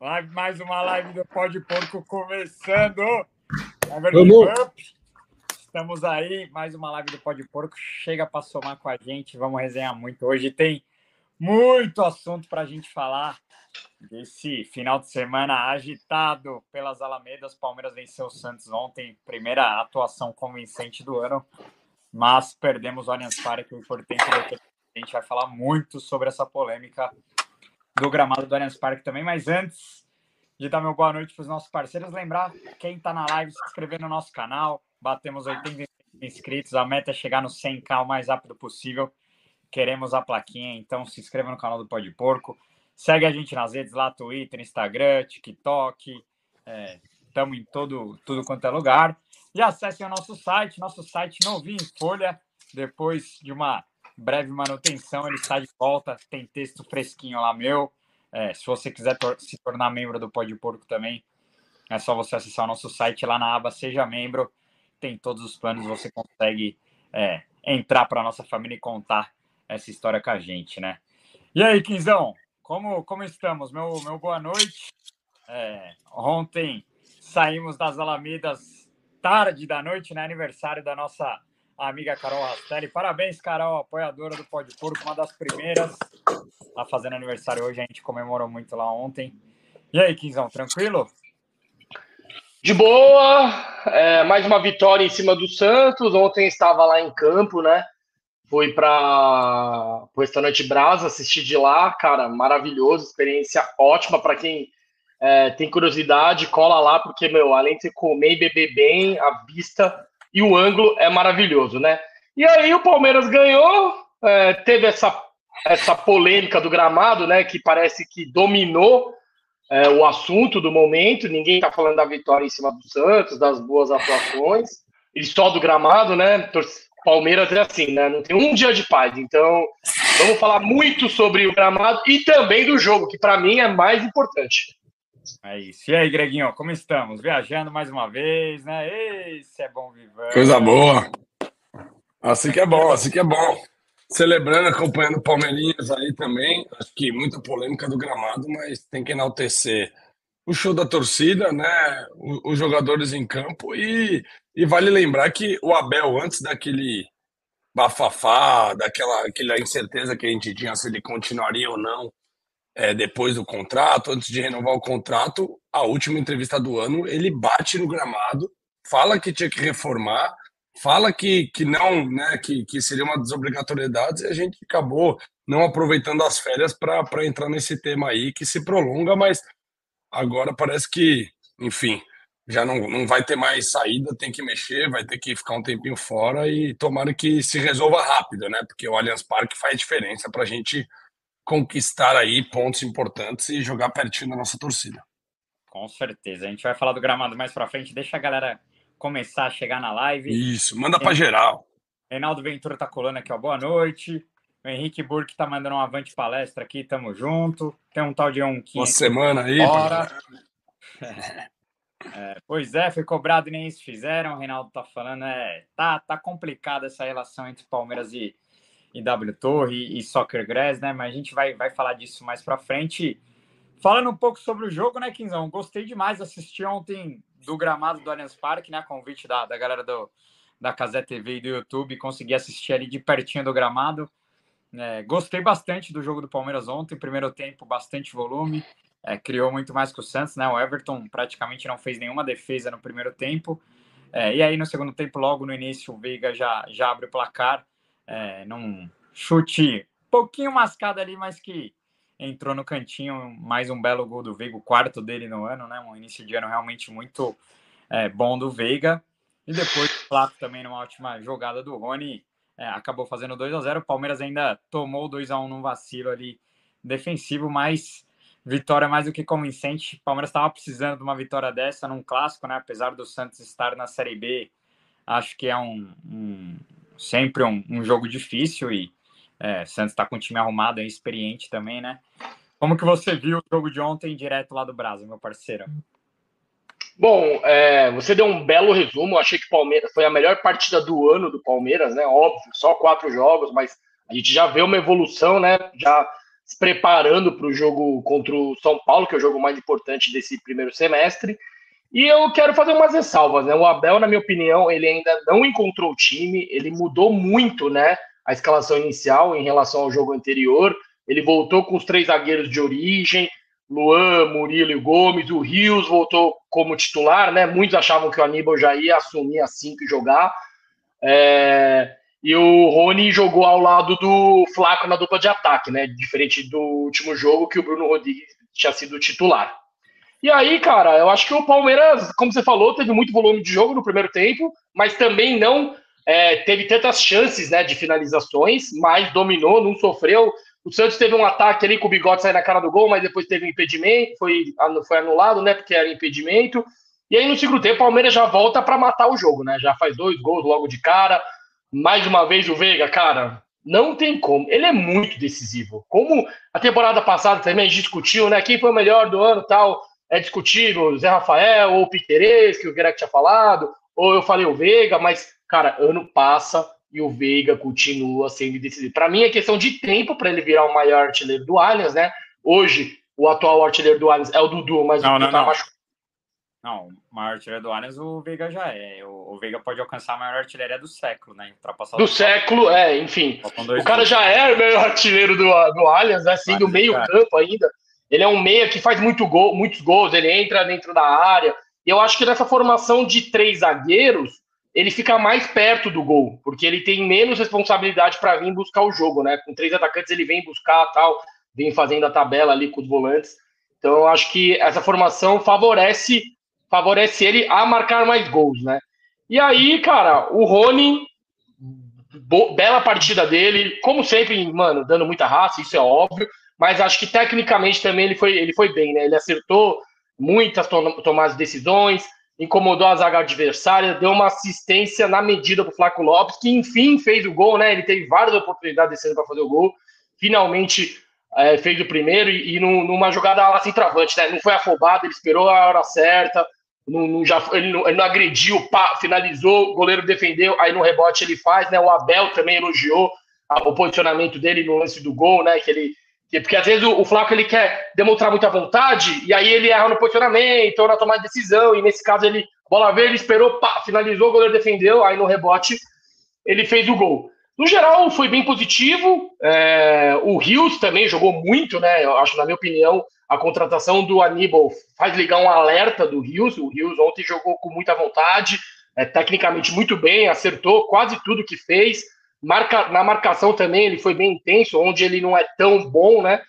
Live, mais uma live do Pode Porco começando. Estamos aí, mais uma live do Pode Porco. Chega para somar com a gente, vamos resenhar muito. Hoje tem muito assunto para a gente falar desse final de semana agitado pelas Alamedas. Palmeiras venceu o Santos ontem, primeira atuação convincente do ano, mas perdemos o Allianz Parque. O importante que a gente vai falar muito sobre essa polêmica do gramado do Allianz Parque também. Mas antes de dar meu boa noite para os nossos parceiros, lembrar quem está na live, se inscrever no nosso canal. Batemos 80 inscritos, a meta é chegar no 100k o mais rápido possível. Queremos a plaquinha, então se inscreva no canal do Pode Porco. Segue a gente nas redes lá, Twitter, Instagram, TikTok. Estamos em todo, tudo quanto é lugar. E acessem o nosso site, nosso site novinho em folha. Depois de uma breve manutenção, ele está de volta. Tem texto fresquinho lá meu. É, se você quiser tor- se tornar membro do Pode Porco também, é só você acessar o nosso site lá na aba Seja Membro. Tem todos os planos, você consegue é, entrar para nossa família e contar essa história com a gente, né? E aí, Quinzão, como, como estamos? Meu, meu boa noite. É, ontem saímos das Alamedas tarde da noite, né? Aniversário da nossa amiga Carol Rastelli. Parabéns, Carol, apoiadora do Pode Porco, uma das primeiras a fazendo aniversário hoje. A gente comemorou muito lá ontem. E aí, Quinzão, tranquilo? De boa, é, mais uma vitória em cima do Santos. Ontem estava lá em campo, né? Fui para o restaurante Brasa, assisti de lá, cara, maravilhoso, experiência ótima para quem é, tem curiosidade, cola lá, porque, meu, além de comer e beber bem, a vista e o ângulo é maravilhoso, né? E aí o Palmeiras ganhou, é, teve essa, essa polêmica do gramado, né? Que parece que dominou é, o assunto do momento. Ninguém está falando da vitória em cima do Santos, das boas atuações, e só do gramado, né? Palmeiras é assim, né? Não tem um dia de paz. Então, vamos falar muito sobre o gramado e também do jogo, que para mim é mais importante. É isso. E aí, Greguinho, como estamos? Viajando mais uma vez, né? Esse é bom viver. Coisa boa. Assim que é bom, assim que é bom. Celebrando, acompanhando o Palmeirinhas aí também. Acho que muita polêmica do gramado, mas tem que enaltecer o show da torcida, né? Os jogadores em campo e, e vale lembrar que o Abel, antes daquele bafafá, daquela aquela incerteza que a gente tinha se ele continuaria ou não é, depois do contrato, antes de renovar o contrato, a última entrevista do ano, ele bate no gramado, fala que tinha que reformar, fala que, que não, né, que, que seria uma desobrigatoriedade, e a gente acabou não aproveitando as férias para entrar nesse tema aí, que se prolonga, mas agora parece que, enfim, já não, não vai ter mais saída, tem que mexer, vai ter que ficar um tempinho fora e tomara que se resolva rápido, né? Porque o Allianz Parque faz diferença para a gente conquistar aí pontos importantes e jogar pertinho da nossa torcida. Com certeza. A gente vai falar do gramado mais pra frente. Deixa a galera começar a chegar na live. Isso, manda para geral. Reinaldo Ventura tá colando aqui, ó. Boa noite. O Henrique Burke tá mandando um avante palestra aqui, tamo junto. Tem um tal de Onquinha. Boa semana aí. Bora. É, pois é, foi cobrado e nem isso fizeram. O Reinaldo tá falando, é, tá, tá complicada essa relação entre Palmeiras e, e W Torre e Soccer Grass, né? Mas a gente vai, vai falar disso mais pra frente. Falando um pouco sobre o jogo, né, Quinzão? Gostei demais de assistir ontem do gramado do Allianz Parque, né? Convite da, da galera do, da Casé TV e do YouTube. Consegui assistir ali de pertinho do gramado. É, gostei bastante do jogo do Palmeiras ontem. Primeiro tempo, bastante volume. é, criou muito mais que o Santos, né? O Everton praticamente não fez nenhuma defesa no primeiro tempo. É, e aí, no segundo tempo, logo no início, o Veiga já, já abre o placar é, num chute pouquinho mascado ali, mas que entrou no cantinho. Mais um belo gol do Veiga, o quarto dele no ano, né? Um início de ano realmente muito é, bom do Veiga. E depois, claro, também numa última jogada do Rony, é, acabou fazendo 2 a 0 O Palmeiras ainda tomou 2 a 1 num vacilo ali defensivo, mas vitória mais do que convincente. O Palmeiras estava precisando de uma vitória dessa num clássico, né? Apesar do Santos estar na Série B, acho que é um, um sempre um, um, jogo difícil e é, Santos está com um time arrumado, é experiente também, né? Como que você viu o jogo de ontem direto lá do Brasil, meu parceiro? Bom, é, você deu um belo resumo. achei que Palmeiras foi a melhor partida do ano do Palmeiras, né? Óbvio, só quatro jogos, mas a gente já vê uma evolução, né? Já se preparando para o jogo contra o São Paulo, que é o jogo mais importante desse primeiro semestre. E eu quero fazer umas ressalvas, né? O Abel, na minha opinião, ele ainda não encontrou o time, ele mudou muito, né? A escalação inicial em relação ao jogo anterior. Ele voltou com os três zagueiros de origem, Luan, Murilo e Gomes. O Rios voltou como titular, né? Muitos achavam que o Aníbal já ia assumir assim que jogar. É... E o Rony jogou ao lado do Flaco na dupla de ataque, né? Diferente do último jogo que o Bruno Rodrigues tinha sido titular. E aí, cara, eu acho que o Palmeiras, como você falou, teve muito volume de jogo no primeiro tempo, mas também não é, teve tantas chances né, de finalizações, mas dominou, não sofreu. O Santos teve um ataque ali com o bigode sair na cara do gol, mas depois teve um impedimento, foi, foi anulado, né? Porque era impedimento. E aí no segundo tempo, o Palmeiras já volta para matar o jogo, né? Já faz dois gols logo de cara. Mais uma vez o Veiga, cara, não tem como. Ele é muito decisivo. Como a temporada passada também discutiu, né? Quem foi o melhor do ano tal. É discutível, Zé Rafael ou o que o Guerreiro tinha falado, ou eu falei o Veiga, mas, cara, ano passa, e o Veiga continua sendo decisivo. Para mim é questão de tempo para ele virar o maior artilheiro do Allianz, né? Hoje, o atual artilheiro do Allianz é o Dudu, mas não, o Dudu não, tá machucado. Não, o maior artilheiro do Allianz o Veiga já é. O, o Veiga pode alcançar a maior artilharia do século, né? Ultrapassar do século, é, enfim. O cara já é o maior artilheiro do, do Allianz, assim, do meio cara. campo ainda. Ele é um meia que faz muito gol, muitos gols, ele entra dentro da área. E eu acho que nessa formação de três zagueiros, ele fica mais perto do gol, porque ele tem menos responsabilidade para vir buscar o jogo, né? Com três atacantes ele vem buscar tal, vem fazendo a tabela ali com os volantes. Então eu acho que essa formação favorece favorece ele a marcar mais gols, né? E aí, cara, o Rony, bela partida dele, como sempre, mano, dando muita raça, isso é óbvio, mas acho que tecnicamente também ele foi, ele foi bem, né? Ele acertou muitas tomadas de decisões, incomodou a zaga adversária, deu uma assistência na medida para o Flaco Lopes, que enfim fez o gol, né? Ele teve várias oportunidades descendo para fazer o gol, finalmente é, fez o primeiro e, e numa jogada lá sem travante, né? Não foi afobado, ele esperou a hora certa, não, não já, ele, não, ele não agrediu, pá, finalizou, o goleiro defendeu, aí no rebote ele faz, né? O Abel também elogiou a, o posicionamento dele no lance do gol, né? Que ele porque às vezes o, o Flaco ele quer demonstrar muita vontade e aí ele erra no posicionamento ou na tomada de decisão. E nesse caso ele, bola verde, esperou, pá, finalizou, o goleiro defendeu, aí no rebote ele fez o gol. No geral, foi bem positivo. É, o Rios também jogou muito, né? Eu acho, na minha opinião, a contratação do Aníbal faz ligar um alerta do Rios. O Rios ontem jogou com muita vontade, é, tecnicamente muito bem, acertou quase tudo que fez. Marca, na marcação também ele foi bem intenso, onde ele não é tão bom, né?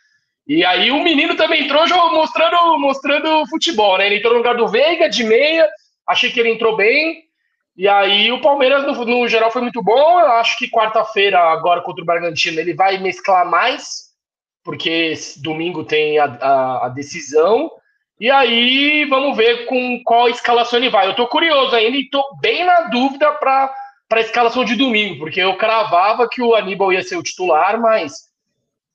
E aí o menino também entrou mostrando, mostrando futebol, né? Ele entrou no lugar do Veiga, de meia, achei que ele entrou bem. E aí o Palmeiras, no, no geral, foi muito bom. Eu acho que quarta-feira, agora contra o Bragantino, ele vai mesclar mais, porque domingo tem a, a, a decisão. E aí vamos ver com qual escalação ele vai. Eu tô curioso ainda e tô bem na dúvida para para a escalação de domingo, porque eu cravava que o Aníbal ia ser o titular, mas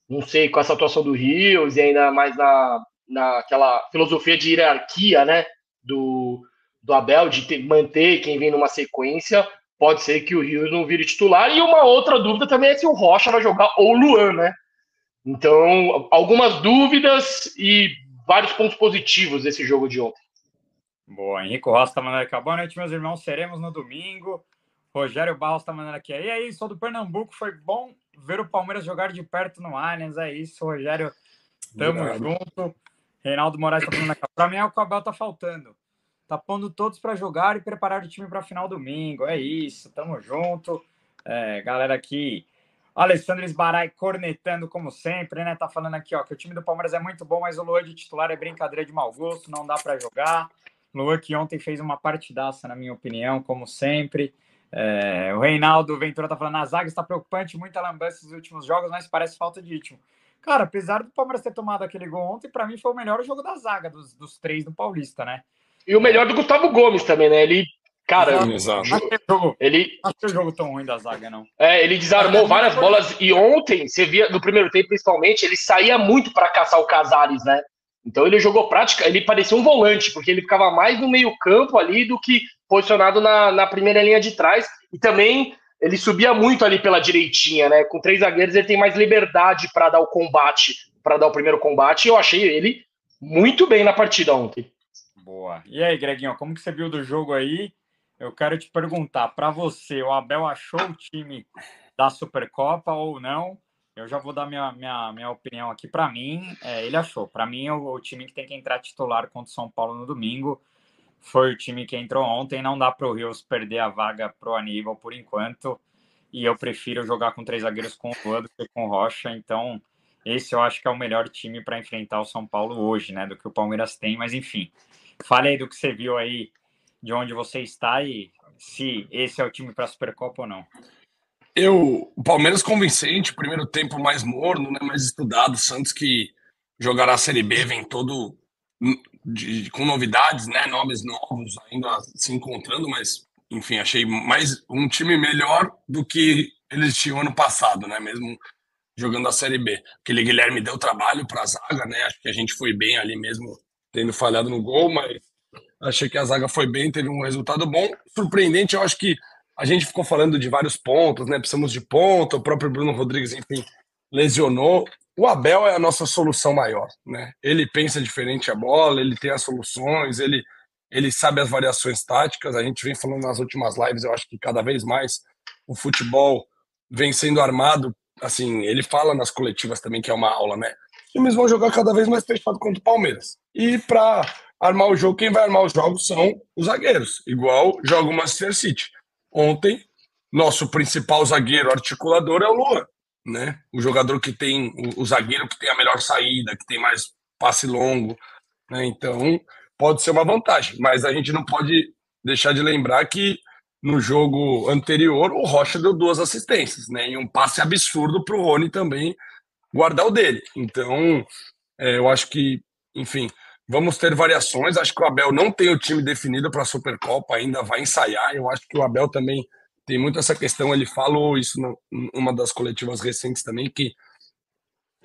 não sei com essa atuação do Rios e ainda mais na, naquela filosofia de hierarquia, né, do, do Abel, de ter, manter quem vem numa sequência, pode ser que o Rios não vire titular. E uma outra dúvida também é se o Rocha vai jogar ou o Luan, né? Então, algumas dúvidas e vários pontos positivos desse jogo de ontem. Boa, Henrique mandando aqui. Boa noite, meus irmãos. Seremos no domingo. Rogério Barros tá mandando aqui. E aí, sou do Pernambuco. Foi bom ver o Palmeiras jogar de perto no Allianz. É isso, Rogério. Tamo Obrigado. junto. Reinaldo Moraes tá falando aqui. Para mim é o que o Abel tá faltando. Tá pondo todos para jogar e preparar o time para final domingo. É isso, tamo junto. É, galera aqui. Alessandro Esbarai cornetando como sempre, né? Tá falando aqui, ó, que o time do Palmeiras é muito bom, mas o Luan de titular é brincadeira de mau gosto, não dá para jogar. Luan que ontem fez uma partidaça, na minha opinião, como sempre. É, o Reinaldo Ventura tá falando, a zaga está preocupante, muita lambança nos últimos jogos, mas parece falta de ritmo. Cara, apesar do Palmeiras ter tomado aquele gol ontem, para mim foi o melhor jogo da zaga dos, dos três do Paulista, né? E o melhor do Gustavo Gomes também, né? Ele, cara, Exato. ele não achei o jogo tão ruim da zaga, não. É, ele desarmou várias bolas e ontem, você via no primeiro tempo principalmente, ele saía muito para caçar o Casares, né? Então ele jogou prática, ele parecia um volante, porque ele ficava mais no meio-campo ali do que posicionado na, na primeira linha de trás. E também ele subia muito ali pela direitinha, né? Com três zagueiros ele tem mais liberdade para dar o combate, para dar o primeiro combate. E eu achei ele muito bem na partida ontem. Boa. E aí, Greginho, como que você viu do jogo aí? Eu quero te perguntar, para você, o Abel achou o time da Supercopa ou não? Eu já vou dar minha, minha, minha opinião aqui. Para mim, é, ele achou. Para mim, o, o, time que tem que entrar titular contra o São Paulo no domingo foi o time que entrou ontem. Não dá para o Rios perder a vaga para o Aníbal por enquanto. E eu prefiro jogar com três zagueiros com o Luan do que com o Rocha. Então, esse eu acho que é o melhor time para enfrentar o São Paulo hoje, né? Do que o Palmeiras tem. Mas, enfim, fale aí do que você viu aí, de onde você está e se esse é o time para a Supercopa ou não. Eu, o Palmeiras convincente, primeiro tempo mais morno, né, mais estudado. Santos que jogará a Série B vem todo de, com novidades, né, nomes novos ainda se encontrando, mas enfim, achei mais um time melhor do que eles tinham ano passado, né, mesmo jogando a Série B. Aquele Guilherme deu trabalho para a zaga, né, acho que a gente foi bem ali mesmo tendo falhado no gol, mas achei que a zaga foi bem, teve um resultado bom. Surpreendente, eu acho que a gente ficou falando de vários pontos, né? Precisamos de ponta, o próprio Bruno Rodrigues, enfim, lesionou. O Abel é a nossa solução maior, né? Ele pensa diferente a bola, ele tem as soluções, ele, ele sabe as variações táticas. A gente vem falando nas últimas lives, eu acho que cada vez mais o futebol vem sendo armado. Assim, ele fala nas coletivas também que é uma aula, né? Os times vão jogar cada vez mais fechado contra o Palmeiras. E para armar o jogo, quem vai armar os jogos são os zagueiros, igual joga o Manchester City. Ontem, nosso principal zagueiro articulador é o Luan, né? O jogador que tem, o, o zagueiro que tem a melhor saída, que tem mais passe longo, né? Então, pode ser uma vantagem, mas a gente não pode deixar de lembrar que no jogo anterior o Rocha deu duas assistências, né? E um passe absurdo para o Rony também guardar o dele. Então, é, eu acho que, enfim, Vamos ter variações. Acho que o Abel não tem o time definido para a Supercopa, ainda vai ensaiar. Eu acho que o Abel também tem muito essa questão. Ele falou isso numa das coletivas recentes também, que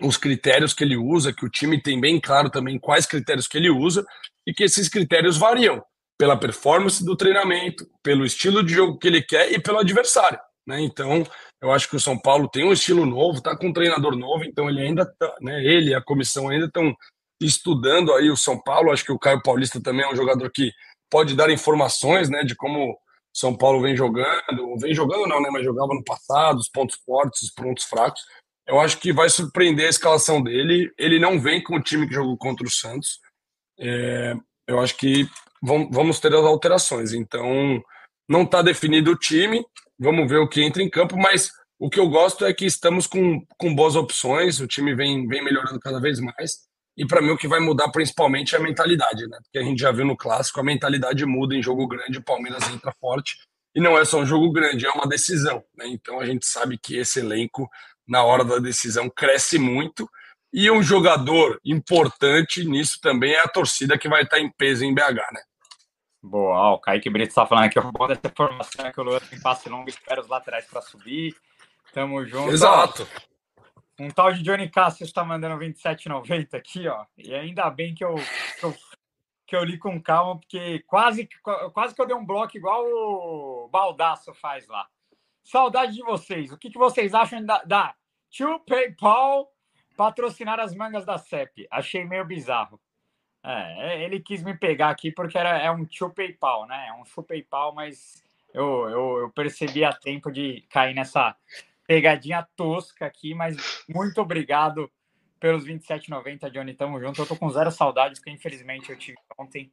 os critérios que ele usa, que o time tem bem claro também quais critérios que ele usa e que esses critérios variam pela performance do treinamento, pelo estilo de jogo que ele quer e pelo adversário. Né? Então, eu acho que o São Paulo tem um estilo novo, está com um treinador novo, então ele ainda, tá, né, ele e a comissão ainda estão estudando aí o São Paulo. Acho que o Caio Paulista também é um jogador que pode dar informações, né, de como São Paulo vem jogando, vem jogando não, né, mas jogava no passado, os pontos fortes, os pontos fracos. Eu acho que vai surpreender a escalação dele. Ele não vem com o time que jogou contra o Santos. É, eu acho que vamos ter as alterações. Então, não está definido o time. Vamos ver o que entra em campo, mas o que eu gosto é que estamos com, com boas opções. O time vem, vem melhorando cada vez mais. E para mim o que vai mudar principalmente é a mentalidade, né? Porque a gente já viu no clássico, a mentalidade muda em jogo grande, o Palmeiras entra forte. E não é só um jogo grande, é uma decisão. Né? Então a gente sabe que esse elenco, na hora da decisão, cresce muito. E um jogador importante nisso também é a torcida que vai estar em peso em BH, né? Boa, o Kaique Brito está falando aqui, o bom dessa formação é que o Luan tem passe longo espera os laterais para subir. Tamo junto. Exato. Um tal de Johnny Cassius está mandando 27,90 aqui, ó. E ainda bem que eu, que eu, que eu li com calma, porque quase, quase que eu dei um bloco igual o Baldaço faz lá. Saudade de vocês. O que, que vocês acham da, da Tio PayPal patrocinar as mangas da CEP? Achei meio bizarro. É, ele quis me pegar aqui porque era, é um tio PayPal, né? É um tio PayPal, mas eu, eu, eu percebi a tempo de cair nessa pegadinha tosca aqui, mas muito obrigado pelos 27,90, Johnny. Tamo junto. Eu tô com zero saudade, porque infelizmente eu tive ontem.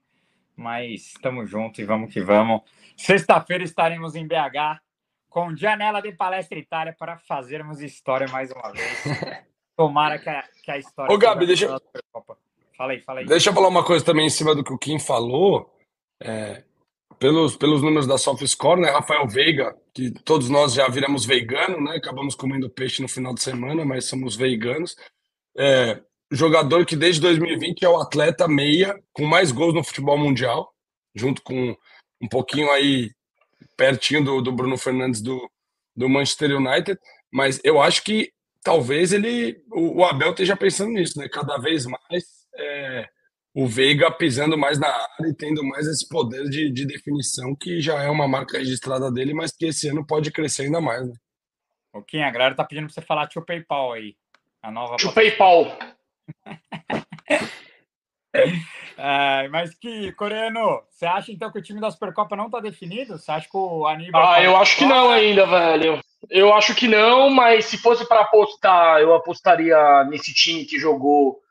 Mas estamos junto e vamos que vamos. Sexta-feira estaremos em BH com janela de palestra Itália para fazermos história mais uma vez. Tomara que a, que a história. Ô, Gabi, deixa eu. Fala aí, fala aí. Deixa eu falar uma coisa também em cima do que o Kim falou. É, pelos, pelos números da SoftScore, né? Rafael Veiga, que todos nós já viramos vegano, né? Acabamos comendo peixe no final de semana, mas somos veganos. É, jogador que desde 2020 é o atleta meia com mais gols no futebol mundial, junto com um pouquinho aí pertinho do, do Bruno Fernandes do, do Manchester United. Mas eu acho que talvez ele, o, o Abel esteja pensando nisso, né? Cada vez mais é, o Veiga pisando mais na área e tendo mais esse poder de, de definição, que já é uma marca registrada dele, mas que esse ano pode crescer ainda mais, né? O Kim, a galera tá pedindo pra você falar tio PayPal aí. A nova. Tio PayPal. é, mas que, Coreano, você acha então que o time da Supercopa não tá definido? Você acha que o Aníbal. Ah, eu acho que não ainda, velho. Eu acho que não, mas se fosse para apostar, eu apostaria nesse time que jogou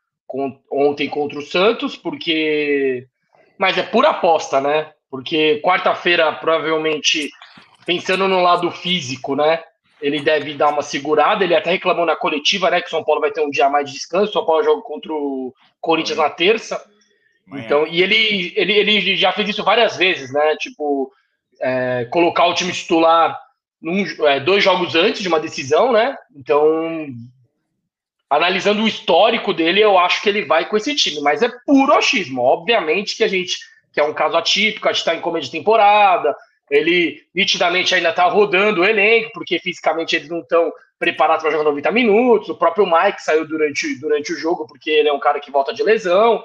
ontem contra o Santos, porque. Mas é pura aposta, né? Porque quarta-feira, provavelmente, pensando no lado físico, né? Ele deve dar uma segurada. Ele até reclamou na coletiva, né? Que o São Paulo vai ter um dia mais de descanso. O São Paulo joga contra o Corinthians na terça. Então, e ele, ele, ele já fez isso várias vezes, né? Tipo, é, colocar o time titular num, é, dois jogos antes de uma decisão, né? Então, analisando o histórico dele, eu acho que ele vai com esse time, mas é puro achismo. Obviamente que a gente, que é um caso atípico, a gente está em começo de temporada, ele nitidamente ainda está rodando o elenco, porque fisicamente eles não estão preparados para jogar 90 minutos. O próprio Mike saiu durante, durante o jogo, porque ele é um cara que volta de lesão.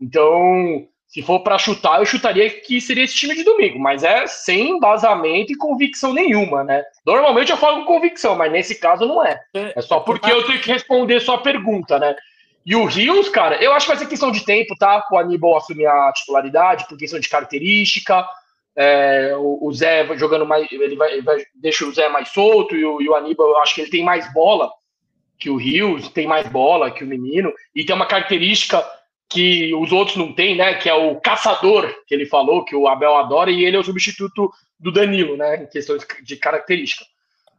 Então, se for para chutar, eu chutaria que seria esse time de domingo, mas é sem embasamento e convicção nenhuma, né? Normalmente eu falo com convicção, mas nesse caso não é. É só porque eu tenho que responder sua pergunta, né? E o Rios, cara, eu acho que vai ser questão de tempo, tá? O Aníbal assumir a titularidade, por questão de característica. É, o, o, Zé jogando mais, ele vai, ele vai, deixa o Zé mais solto e o, e o Aníbal, eu acho que ele tem mais bola que o Rios, tem mais bola que o menino, e tem uma característica que os outros não têm, né? Que é o caçador, que ele falou, que o Abel adora, e ele é o substituto do Danilo, né? Em questões de característica.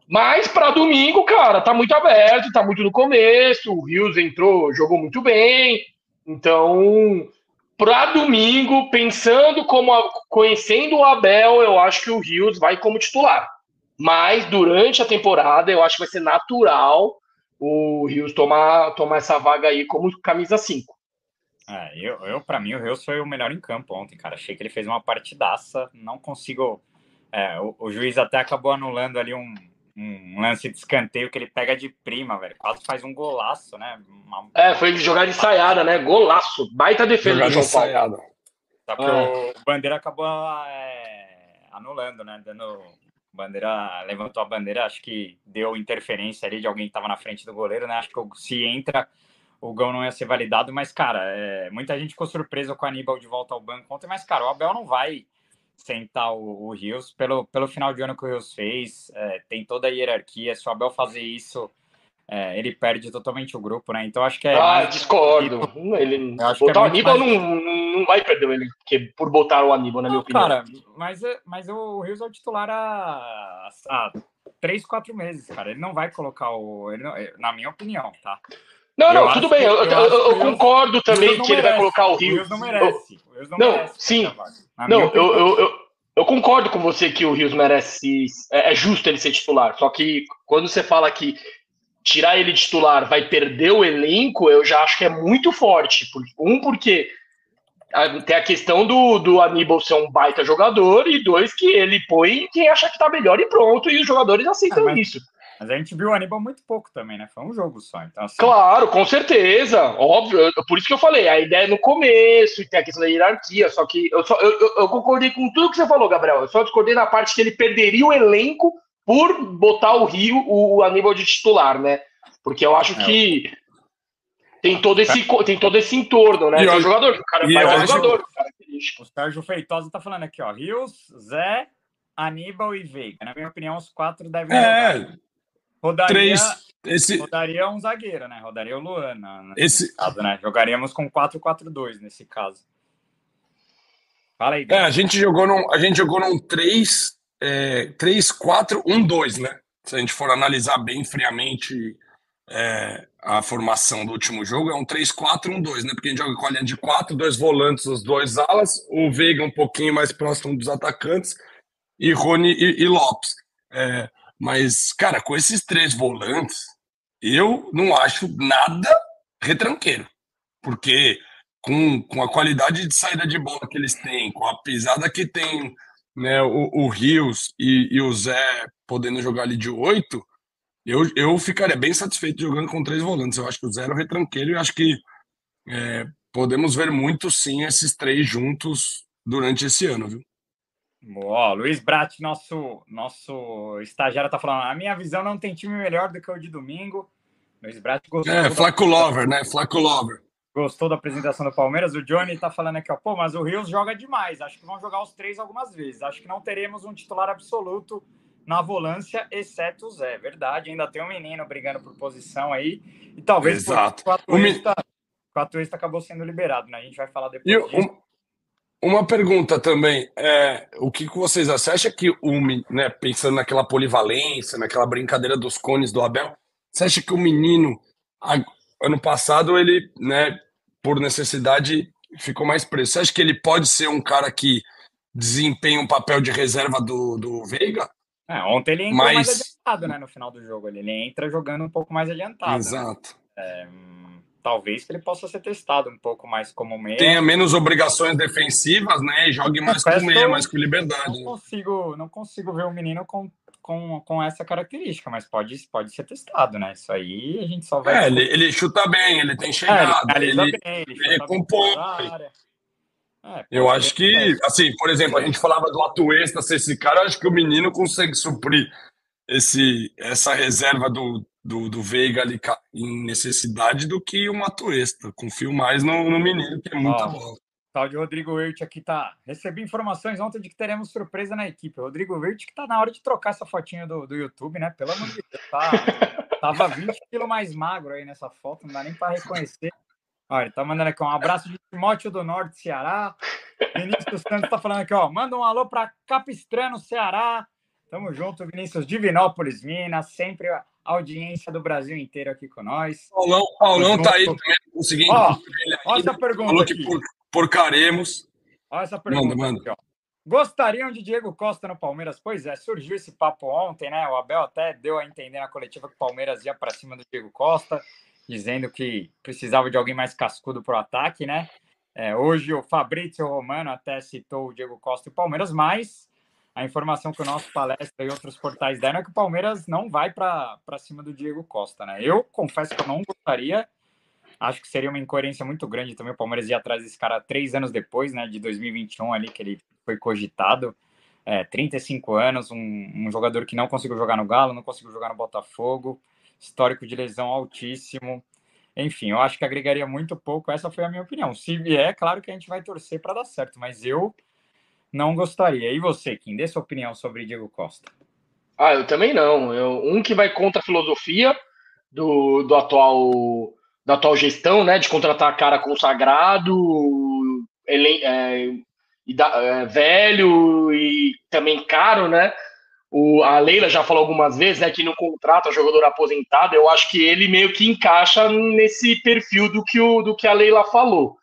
Mas para domingo, cara, tá muito aberto, tá muito no começo. O Rios entrou, jogou muito bem. Então, para domingo, pensando como a, conhecendo o Abel, eu acho que o Rios vai como titular. Mas durante a temporada, eu acho que vai ser natural o Rios tomar, tomar essa vaga aí como camisa 5. É, eu, eu para mim, o Reus foi o melhor em campo ontem, cara. Achei que ele fez uma partidaça. Não consigo. É, o, o, juiz até acabou anulando ali um, um, lance de escanteio que ele pega de prima, velho. Quase faz um golaço, né? Uma... É, foi jogada ensaiada, né? Golaço. Baita defesa do João Paulo. Só que é. o Bandeira acabou é, anulando, né? Dando. Bandeira levantou a bandeira, acho que deu interferência ali de alguém que estava na frente do goleiro, né? Acho que se entra o gol não ia ser validado, mas, cara, é, muita gente ficou surpresa com o Aníbal de volta ao banco ontem, mas, cara, o Abel não vai sentar o, o Rios pelo, pelo final de ano que o Rios fez, é, tem toda a hierarquia, se o Abel fazer isso, é, ele perde totalmente o grupo, né? Então acho que é. Ah, discordo. Ele, botar é o Aníbal mais... não, não vai perder ele que por botar o Aníbal, na não, minha opinião. Cara, mas, é, mas o Rios é o titular há, há três, quatro meses, cara. Ele não vai colocar o. Ele não, na minha opinião, tá? Não, não, tudo bem. Eu, eu, eu, eu concordo também que ele vai colocar o Rio. O não merece. não, não merece sim. Não, eu, eu, eu, concordo com você que o Rios merece. É, é, justo ele ser titular. Só que quando você fala que tirar ele de titular vai perder o elenco, eu já acho que é muito forte. Um, porque tem a questão do, do Aníbal ser um baita jogador, e dois, que ele põe quem acha que tá melhor e pronto, e os jogadores aceitam ah, mas... isso. Mas a gente viu o Aníbal muito pouco também, né? Foi um jogo só. Então, assim... Claro, com certeza. Óbvio. Por isso que eu falei, a ideia é no começo, e tem a questão da hierarquia. Só que eu, só, eu, eu, eu concordei com tudo que você falou, Gabriel. Eu só discordei na parte que ele perderia o elenco por botar o Rio, o, o Aníbal de titular, né? Porque eu acho é. que tem todo esse, tem todo esse entorno, né? Tem jogador, o cara vai jogador. O Sérgio Feitosa tá falando aqui, ó. Rios, Zé, Aníbal e Veiga. Na minha opinião, os quatro devem. É. Rodaria... Três, esse... rodaria um zagueiro, né? Rodaria o Luan, esse... caso, né? Jogaríamos com 4-4-2 nesse caso. Fala aí. É, a gente jogou num, a gente jogou num 3, é, 3 4 1 2, né? Se a gente for analisar bem friamente é, a formação do último jogo, é um 3-4-1-2, né? Porque a gente joga com a linha de quatro, dois volantes, os dois alas, o Veiga um pouquinho mais próximo dos atacantes e Rony e, e Lopes. É, mas, cara, com esses três volantes, eu não acho nada retranqueiro. Porque com, com a qualidade de saída de bola que eles têm, com a pisada que tem né, o, o Rios e, e o Zé podendo jogar ali de oito, eu, eu ficaria bem satisfeito jogando com três volantes. Eu acho que o Zero é retranqueiro e acho que é, podemos ver muito sim esses três juntos durante esse ano, viu? Boa, Luiz Brat, nosso, nosso estagiário, tá falando. A minha visão não tem time melhor do que o de domingo. Luiz Brat gostou. É, Flaco da... Lover, né? Flaco Lover. Gostou da apresentação do Palmeiras. O Johnny tá falando aqui, ó. Pô, mas o Rios joga demais. Acho que vão jogar os três algumas vezes. Acho que não teremos um titular absoluto na volância, exceto o Zé. Verdade, ainda tem um menino brigando por posição aí. E talvez Exato. o Atuista, o Atuista acabou sendo liberado, né? A gente vai falar depois e disso. Um, uma pergunta também. É, o que, que vocês acham? Você acha que o, né, pensando naquela polivalência, naquela brincadeira dos cones do Abel, você acha que o menino, ano passado, ele, né, por necessidade, ficou mais preso? Você acha que ele pode ser um cara que desempenha um papel de reserva do, do Veiga? É, ontem ele entrou Mas... mais adiantado, né? No final do jogo. Ele entra jogando um pouco mais adiantado. Né? Exato. Né? É, talvez que ele possa ser testado um pouco mais como meia. Tenha menos obrigações defensivas, né? E jogue mais com meia, mais com liberdade. Não né? consigo, não consigo ver um menino com, com, com essa característica, mas pode, pode ser testado, né? Isso aí a gente só vai. É, ele, ele chuta bem, ele tem chegada, é, ele, ele, bem, ele, ele recompõe. É, eu acho que, assim, por exemplo, a gente falava do Atuesta ser esse cara, eu acho que o menino consegue suprir esse, essa reserva do, do, do Veiga ali em necessidade do que o Atuesta. Confio mais no, no menino, que é muita Ó, bola. Tal de Rodrigo Wirt aqui tá. Recebi informações ontem de que teremos surpresa na equipe. Rodrigo Wirt que tá na hora de trocar essa fotinha do, do YouTube, né? Pelo amor de Deus, tá, tava 20 quilos mais magro aí nessa foto, não dá nem para reconhecer. Olha, ele tá mandando aqui um abraço de Timóteo do Norte, Ceará. Vinícius Santos tá falando aqui, ó. Manda um alô para Capistrano, Ceará. Tamo junto, Vinícius Divinópolis, Minas. Sempre a audiência do Brasil inteiro aqui com nós. Paulão, Paulão tá aí também conseguindo. Ó, olha essa pergunta. Falou que por, porcaremos. Olha essa pergunta. Manda, manda. Aqui, ó. Gostariam de Diego Costa no Palmeiras? Pois é, surgiu esse papo ontem, né? O Abel até deu a entender na coletiva que o Palmeiras ia para cima do Diego Costa dizendo que precisava de alguém mais cascudo para o ataque, né? É, hoje o Fabrício Romano até citou o Diego Costa e o Palmeiras, mas a informação que o nosso palestra e outros portais deram é que o Palmeiras não vai para cima do Diego Costa, né? Eu confesso que eu não gostaria, acho que seria uma incoerência muito grande também o Palmeiras ir atrás desse cara três anos depois, né, de 2021 ali, que ele foi cogitado, é, 35 anos, um, um jogador que não conseguiu jogar no Galo, não conseguiu jogar no Botafogo, histórico de lesão altíssimo. Enfim, eu acho que agregaria muito pouco. Essa foi a minha opinião. Se vier, claro que a gente vai torcer para dar certo, mas eu não gostaria. E você, Kim, dê sua opinião sobre Diego Costa. Ah, eu também não. Eu, um que vai contra a filosofia do, do atual da atual gestão, né, de contratar cara consagrado, ele, é, e da, é, velho e também caro, né? O, a Leila já falou algumas vezes né, que no contrato a jogador aposentado, eu acho que ele meio que encaixa nesse perfil do que, o, do que a Leila falou.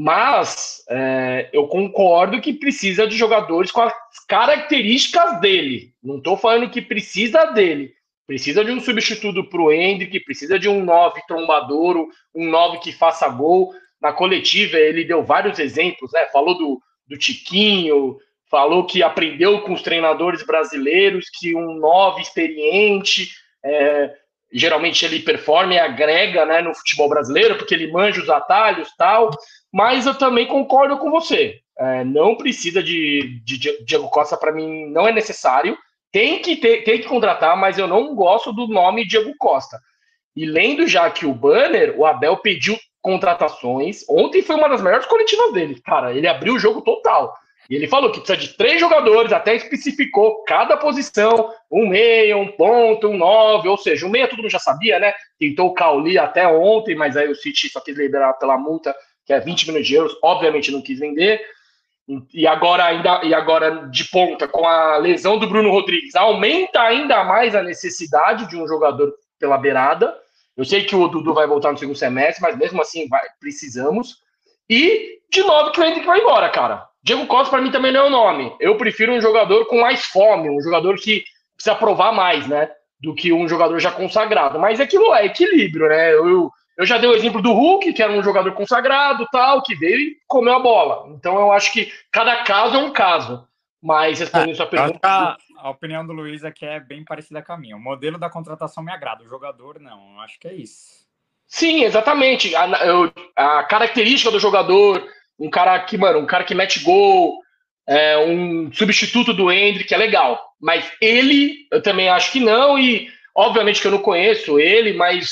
Mas é, eu concordo que precisa de jogadores com as características dele. Não estou falando que precisa dele. Precisa de um substituto para o Hendrick, precisa de um 9 trombadouro, um 9 que faça gol. Na coletiva ele deu vários exemplos, né? Falou do, do Tiquinho, falou que aprendeu com os treinadores brasileiros, que um novo experiente, é, geralmente ele performa e agrega né, no futebol brasileiro, porque ele manja os atalhos tal, mas eu também concordo com você. É, não precisa de, de, Diego Costa, para mim, não é necessário. Tem que, ter, tem que contratar, mas eu não gosto do nome Diego Costa. E lendo já que o banner, o Abel pediu contratações. Ontem foi uma das melhores coletivas dele. Cara, ele abriu o jogo total. E ele falou que precisa de três jogadores, até especificou cada posição, um meia, um ponto, um nove, ou seja, um meia todo mundo já sabia, né? Tentou o Cauli até ontem, mas aí o City só quis liberar pela multa, que é 20 milhões de euros, obviamente não quis vender. E agora ainda e agora de ponta com a lesão do Bruno Rodrigues, aumenta ainda mais a necessidade de um jogador pela beirada. Eu sei que o Dudu vai voltar no segundo semestre, mas mesmo assim vai, precisamos. E de novo que o Hendrick vai embora, cara. Diego Costa, para mim, também não é o nome. Eu prefiro um jogador com mais fome, um jogador que precisa provar mais, né? Do que um jogador já consagrado. Mas aquilo é equilíbrio, né? Eu, eu já dei o exemplo do Hulk, que era um jogador consagrado, tal, que veio e comeu a bola. Então eu acho que cada caso é um caso. Mas respondendo é, sua pergunta. A, a, opinião do Luiz aqui é bem parecida com a minha. O modelo da contratação me agrada, o jogador não. Eu acho que é isso. Sim, exatamente. A, eu, a característica do jogador, um cara que, mano, um cara que mete gol, é, um substituto do Hendrick, é legal. Mas ele, eu também acho que não, e obviamente que eu não conheço ele, mas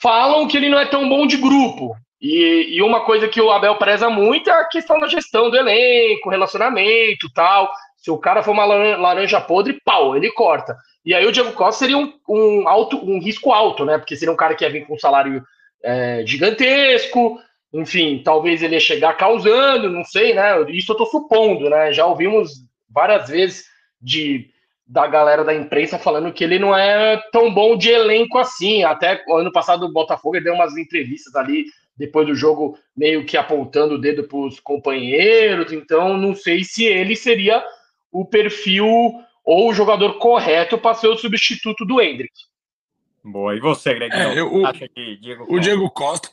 falam que ele não é tão bom de grupo. E, e uma coisa que o Abel preza muito é a questão da gestão do elenco, relacionamento tal. Se o cara for uma laranja podre, pau, ele corta. E aí o Diego Costa seria um, um, alto, um risco alto, né? Porque seria um cara que ia vir com um salário é, gigantesco, enfim, talvez ele ia chegar causando, não sei, né? Isso eu tô supondo, né? Já ouvimos várias vezes de da galera da imprensa falando que ele não é tão bom de elenco assim. Até ano passado o Botafogo deu umas entrevistas ali depois do jogo, meio que apontando o dedo para os companheiros. Então, não sei se ele seria o perfil ou o jogador correto para ser o substituto do Hendrick. Boa. E você, Greg? É, eu, o, Diego o Diego Costa.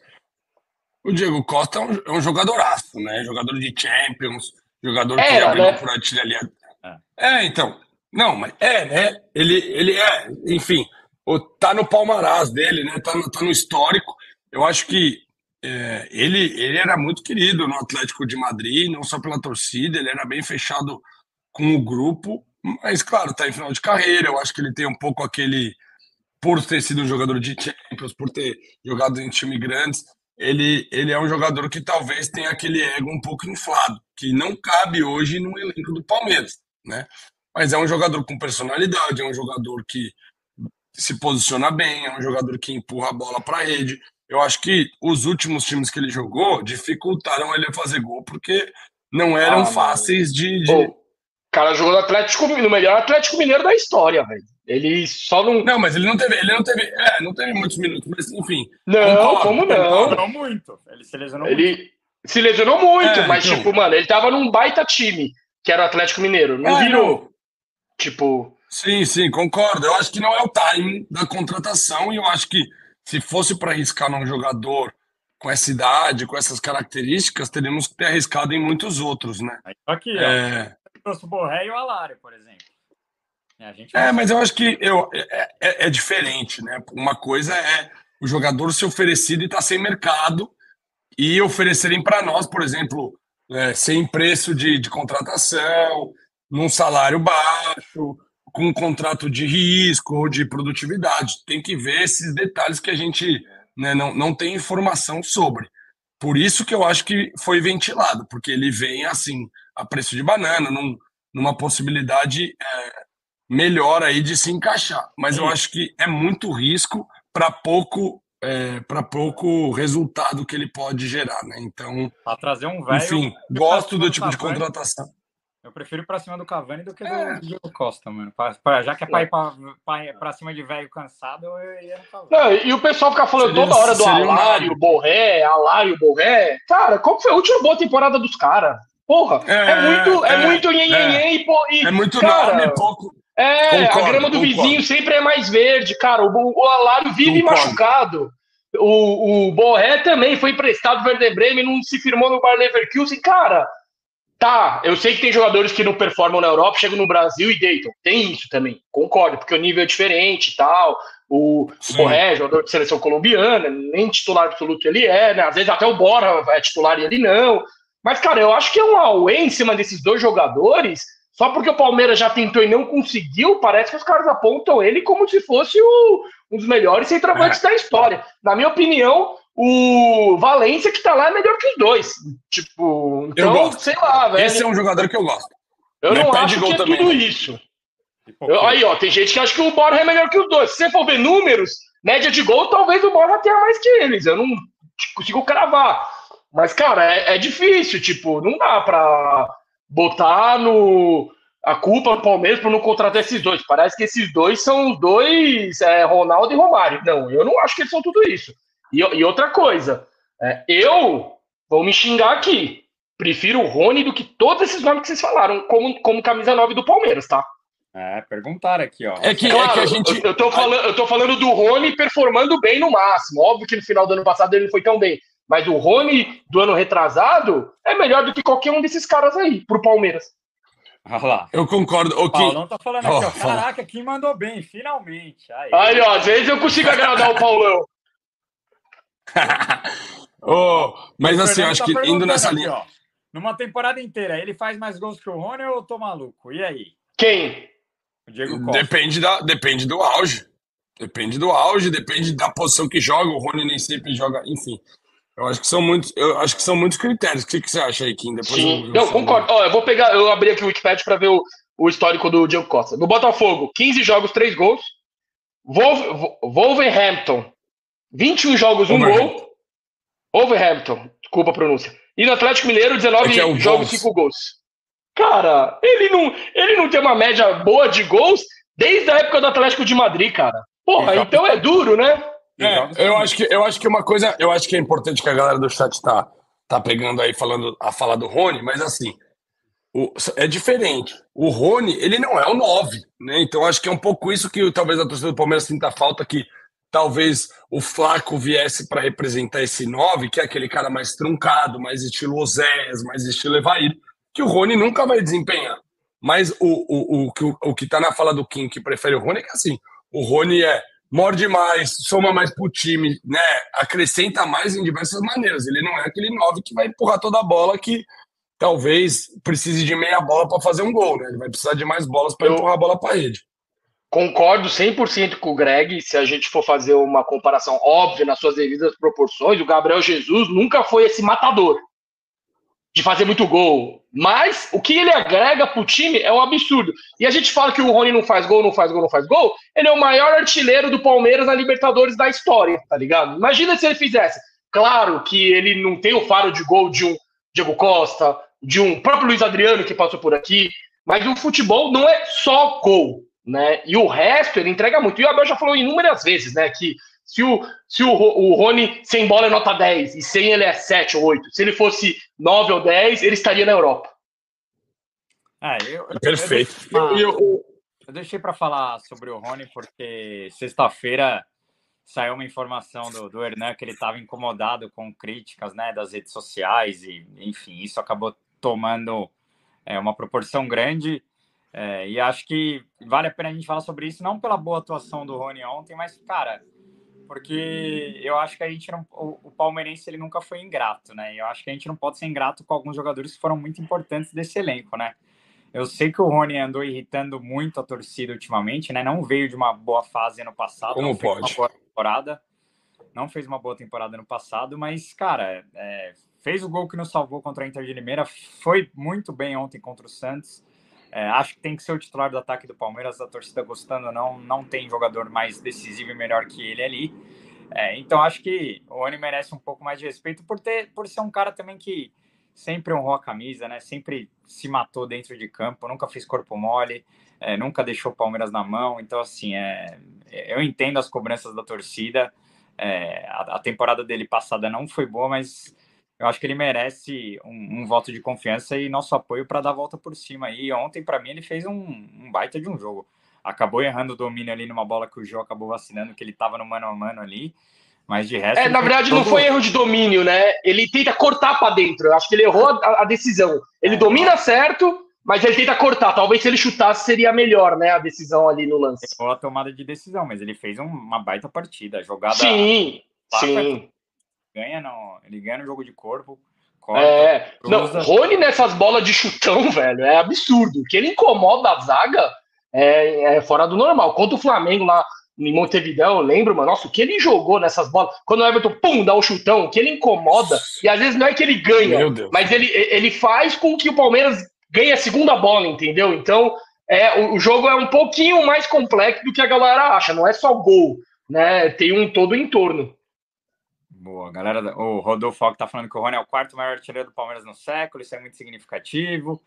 O Diego Costa é um, é um jogadoraço, né? Jogador de Champions, jogador que é, abriu né? por artilharia. É. é, então. Não, mas é, né? Ele, ele é, enfim, tá no palmarás dele, né? Tá no, tá no histórico. Eu acho que é, ele, ele era muito querido no Atlético de Madrid, não só pela torcida, ele era bem fechado com o grupo, mas claro, tá em final de carreira. Eu acho que ele tem um pouco aquele por ter sido um jogador de Champions, por ter jogado em time grandes, ele, ele é um jogador que talvez tenha aquele ego um pouco inflado, que não cabe hoje no elenco do Palmeiras, né? Mas é um jogador com personalidade, é um jogador que se posiciona bem, é um jogador que empurra a bola para a rede. Eu acho que os últimos times que ele jogou dificultaram ele a fazer gol, porque não eram ah, fáceis de. de... O cara jogou no Atlético, no melhor Atlético Mineiro da história, velho. Ele só não. Não, mas ele não teve. Ele não teve. É, não teve muitos minutos, mas enfim. Não, concordo, como não? Não muito. Ele se lesionou ele muito. se lesionou muito, é, mas, então... tipo, mano, ele tava num baita time, que era o Atlético Mineiro. Não é, virou. Não. Tipo. Sim, sim, concordo. Eu acho que não é o timing da contratação, e eu acho que se fosse para arriscar num jogador com essa idade, com essas características, teríamos que ter arriscado em muitos outros, né? Aqui, é... ó. O Borré e o Alário, por exemplo. É, é, mas eu acho que eu, é, é, é, diferente, né? Uma coisa é o jogador ser oferecido e estar tá sem mercado e oferecerem para nós, por exemplo, é, sem preço de, de contratação, num salário baixo, com um contrato de risco ou de produtividade. Tem que ver esses detalhes que a gente né, não, não tem informação sobre. Por isso que eu acho que foi ventilado, porque ele vem assim, a preço de banana, num, numa possibilidade é, melhor aí de se encaixar. Mas eu acho que é muito risco para pouco é, para pouco resultado que ele pode gerar, né? Então, para trazer um velho. Enfim, gosto do tipo de contratação. Eu prefiro ir pra cima do Cavani do que é. do Diego Costa, mano. Pra, pra, já que é pra ir pra, pra, pra cima de velho cansado, eu ia no Cavani. Não, e o pessoal fica falando seria, toda hora do Alário, Borré, Alário, Borré. Cara, qual foi a última boa temporada dos caras? Porra, é, é, muito, é, é muito nhenhenhen é, e, e, É muito cara, nome, pouco, é, concordo, a grama do concordo. vizinho sempre é mais verde, cara. O, o Alário vive concordo. machucado. O, o Borré também foi emprestado do Werder Bremen, não se firmou no Bayer Leverkusen. Cara, tá, eu sei que tem jogadores que não performam na Europa, chegam no Brasil e deitam. Tem isso também, concordo, porque o nível é diferente e tal. O, o Borré, jogador de seleção colombiana, nem titular absoluto ele é, né? Às vezes até o Bora é titular e ele não. Mas, cara, eu acho que é um away em cima desses dois jogadores só porque o Palmeiras já tentou e não conseguiu, parece que os caras apontam ele como se fosse o, um dos melhores centroavantes é. da história. Na minha opinião, o Valência que tá lá é melhor que os dois. Tipo? Então, sei lá, velho. Esse é um jogador que eu gosto. Eu não, não acho que é também. tudo isso. Eu, aí, ó, tem gente que acha que o Borja é melhor que os dois. Se você for ver números, média de gol, talvez o Borja tenha mais que eles. Eu não consigo cravar. Mas, cara, é, é difícil. Tipo, não dá pra botar no a culpa do Palmeiras por não contratar esses dois. Parece que esses dois são os dois é, Ronaldo e Romário. Não, eu não acho que eles são tudo isso. E, e outra coisa, é, eu vou me xingar aqui. Prefiro o Rony do que todos esses nomes que vocês falaram como, como camisa 9 do Palmeiras, tá? É, perguntaram aqui, ó. É que, claro, é que a gente. Eu, eu, tô falando, eu tô falando do Rony performando bem no máximo. Óbvio que no final do ano passado ele não foi tão bem. Mas o Rony do ano retrasado é melhor do que qualquer um desses caras aí, pro Palmeiras. Olha lá. Eu concordo. O que... Paulão tá falando aqui, oh, ó. Caraca, quem mandou bem, finalmente. Aí, aí ó, às vezes eu consigo agradar o Paulão. oh, mas assim, eu acho tá que indo nessa aqui, linha. Ó, numa temporada inteira, ele faz mais gols que o Rony ou eu tô maluco? E aí? Quem? O Diego Costa. Depende, da, depende do auge. Depende do auge, depende da posição que joga. O Rony nem sempre joga, enfim. Eu acho que são muitos, eu acho que são muitos critérios. O que, que você acha aí, Kim? Depois Sim. Eu, eu, concordo. Ó, eu vou pegar, eu abri aqui o Wikipedia para ver o, o histórico do Diego Costa. No Botafogo, 15 jogos, 3 gols. Wolverhampton, 21 jogos, 1 gol. Wolverhampton, desculpa a pronúncia. E no Atlético Mineiro, 19 é é jogos, 5 gols. Cara, ele não, ele não tem uma média boa de gols desde a época do Atlético de Madrid, cara. Porra, então é duro, né? É, eu acho que eu acho que uma coisa, eu acho que é importante que a galera do chat tá tá pegando aí falando a fala do Rony, mas assim, o, é diferente. O Rony, ele não é o 9, né? Então acho que é um pouco isso que talvez a torcida do Palmeiras sinta falta que talvez o Flaco viesse para representar esse 9, que é aquele cara mais truncado, mais estilo Oséias, mais estilo Evair, que o Rony nunca vai desempenhar. Mas o, o, o, o, o que tá na fala do Kim, que prefere o Rony, é que assim, o Rony é morde mais, soma mais pro time, né? Acrescenta mais em diversas maneiras. Ele não é aquele 9 que vai empurrar toda a bola que talvez precise de meia bola para fazer um gol, né? Ele vai precisar de mais bolas para empurrar a bola para rede. Concordo 100% com o Greg. Se a gente for fazer uma comparação óbvia nas suas devidas proporções, o Gabriel Jesus nunca foi esse matador de fazer muito gol. Mas o que ele agrega pro time é um absurdo. E a gente fala que o Rony não faz gol, não faz gol, não faz gol. Ele é o maior artilheiro do Palmeiras na Libertadores da história, tá ligado? Imagina se ele fizesse. Claro que ele não tem o faro de gol de um Diego Costa, de um próprio Luiz Adriano que passou por aqui, mas o futebol não é só gol, né? E o resto ele entrega muito. E o Abel já falou inúmeras vezes, né, que se o, se o, o Rony sem bola é nota 10 e sem ele é 7 ou 8, se ele fosse 9 ou 10, ele estaria na Europa. É, eu, Perfeito. Eu, eu, eu deixei para falar sobre o Rony porque sexta-feira saiu uma informação do, do Hernan que ele estava incomodado com críticas né, das redes sociais e, enfim, isso acabou tomando é, uma proporção grande. É, e acho que vale a pena a gente falar sobre isso, não pela boa atuação do Rony ontem, mas, cara, porque eu acho que a gente não. O, o, palmeirense ele nunca foi ingrato, né? Eu acho que a gente não pode ser ingrato com alguns jogadores que foram muito importantes desse elenco, né? Eu sei que o Rony andou irritando muito a torcida ultimamente, né? Não veio de uma boa fase ano passado. Como pode? Uma boa temporada. Não fez uma boa temporada no passado, mas, cara, é, fez o gol que nos salvou contra a Inter de Limeira, foi muito bem ontem contra o Santos. É, acho que tem que ser o titular do ataque do Palmeiras, a torcida gostando ou não, não tem jogador mais decisivo e melhor que ele ali. É, então acho que o Oni merece um pouco mais de respeito por ter, por ser um cara também que sempre honrou a camisa, né? Sempre se matou dentro de campo, nunca fez corpo mole, é, nunca deixou o Palmeiras na mão. Então assim, é, eu entendo as cobranças da torcida. É, a, a temporada dele passada não foi boa, mas eu acho que ele merece um, um voto de confiança e nosso apoio para dar a volta por cima. E ontem, para mim, ele fez um, um, baita de um jogo. Acabou errando o domínio ali numa bola que o João acabou vacinando, que ele estava no mano a mano ali. Mas de resto. É, na verdade, todo... não foi erro de domínio, né? Ele tenta cortar para dentro. Eu acho que ele errou a, a decisão. Ele é, domina certo, mas ele tenta cortar. Talvez se ele chutasse seria melhor, né? A decisão ali no lance. Errou a tomada de decisão, mas ele fez um, uma baita partida. A jogada. Sim, sim ganha no, ele ganha no jogo de corpo. Corta, é, não, Rony nessas bolas de chutão, velho, é absurdo. Que ele incomoda a zaga é, é, fora do normal. Contra o Flamengo lá em Montevideo, eu lembro, mano, nossa, o que ele jogou nessas bolas. Quando o Everton, pum, dá o um chutão, o que ele incomoda, e às vezes não é que ele ganha, mas ele, ele faz com que o Palmeiras ganhe a segunda bola, entendeu? Então, é, o, o jogo é um pouquinho mais complexo do que a galera acha, não é só gol, né? Tem um todo em torno. Boa, galera. O Rodolfo tá falando que o Rony é o quarto maior artilheiro do Palmeiras no século, isso é muito significativo.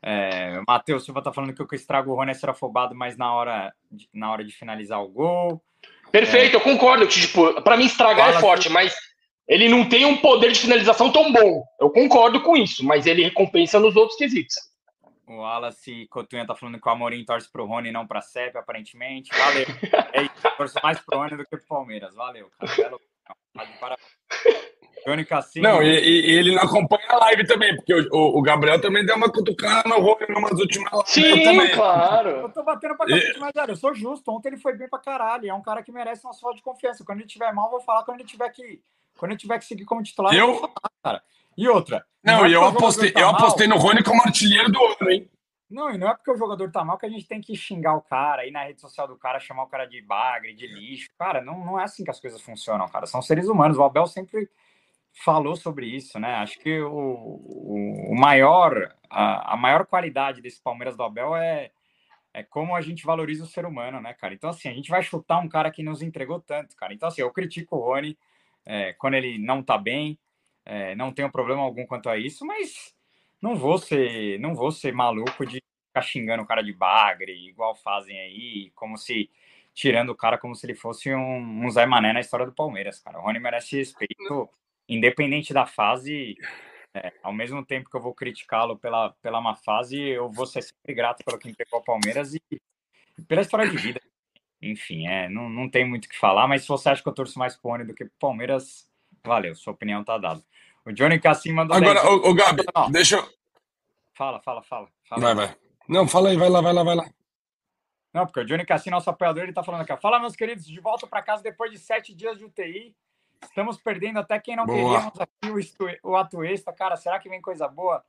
É, o Matheus Silva tá falando que o que estraga o Rony é ser afobado mais na hora de, na hora de finalizar o gol. Perfeito, é, eu concordo. Tipo, para mim estragar é forte, mas ele não tem um poder de finalização tão bom. Eu concordo com isso, mas ele recompensa nos outros quesitos. O Wallace Cotunha tá falando que o Amorim torce pro Rony e não pra CEP, aparentemente. Valeu. é torce mais pro Rony do que pro Palmeiras. Valeu, cara. Johnny Cassino. Não, e, e, ele não acompanha a live também, porque o, o, Gabriel também deu uma cutucada no Rony numas últimas lives. Sim, também. claro. Eu tô batendo pra cacete, e... mas, cara, eu sou justo. Ontem ele foi bem pra caralho. É um cara que merece nossa falta de confiança. Quando ele tiver mal, eu vou falar. Quando ele tiver que, quando ele tiver que seguir como titular, eu, eu vou falar, cara. E outra. Não, não é eu, apostei, tá eu apostei no Rony como artilheiro do ano, hein? Não, e não é porque o jogador tá mal que a gente tem que xingar o cara, ir na rede social do cara, chamar o cara de bagre, de lixo. Cara, não, não é assim que as coisas funcionam, cara. São seres humanos. O Abel sempre falou sobre isso, né? Acho que o, o, maior, a, a, maior qualidade desse Palmeiras do Abel é, é como a gente valoriza o ser humano, né, cara? Então, assim, a gente vai chutar um cara que nos entregou tanto, cara. Então, assim, eu critico o Rony é, quando ele não tá bem, é, não tenho problema algum quanto a isso, mas não vou ser, não vou ser maluco de ficar xingando o cara de bagre, igual fazem aí, como se tirando o cara como se ele fosse um, um Zé Mané na história do Palmeiras, cara. O Rony merece respeito independente da fase, é, ao mesmo tempo que eu vou criticá-lo pela, pela má fase, eu vou ser sempre grato pelo que entregou ao Palmeiras e, e pela história de vida. Enfim, é, não, não tem muito o que falar, mas se você acha que eu torço mais pro Rony do que pro Palmeiras, valeu, sua opinião tá dada. O Johnny Cassim mandou. Agora, 10... o, o Gabi, não. deixa eu. Fala, fala, fala. fala vai, vai. Não, fala aí, vai lá, vai lá, vai lá. Não, porque o Johnny Cassim, nosso apoiador, ele tá falando aqui. Fala, meus queridos, de volta para casa depois de sete dias de UTI. Estamos perdendo até quem não boa. queríamos aqui, o, o Atuesta. Cara, será que vem coisa boa?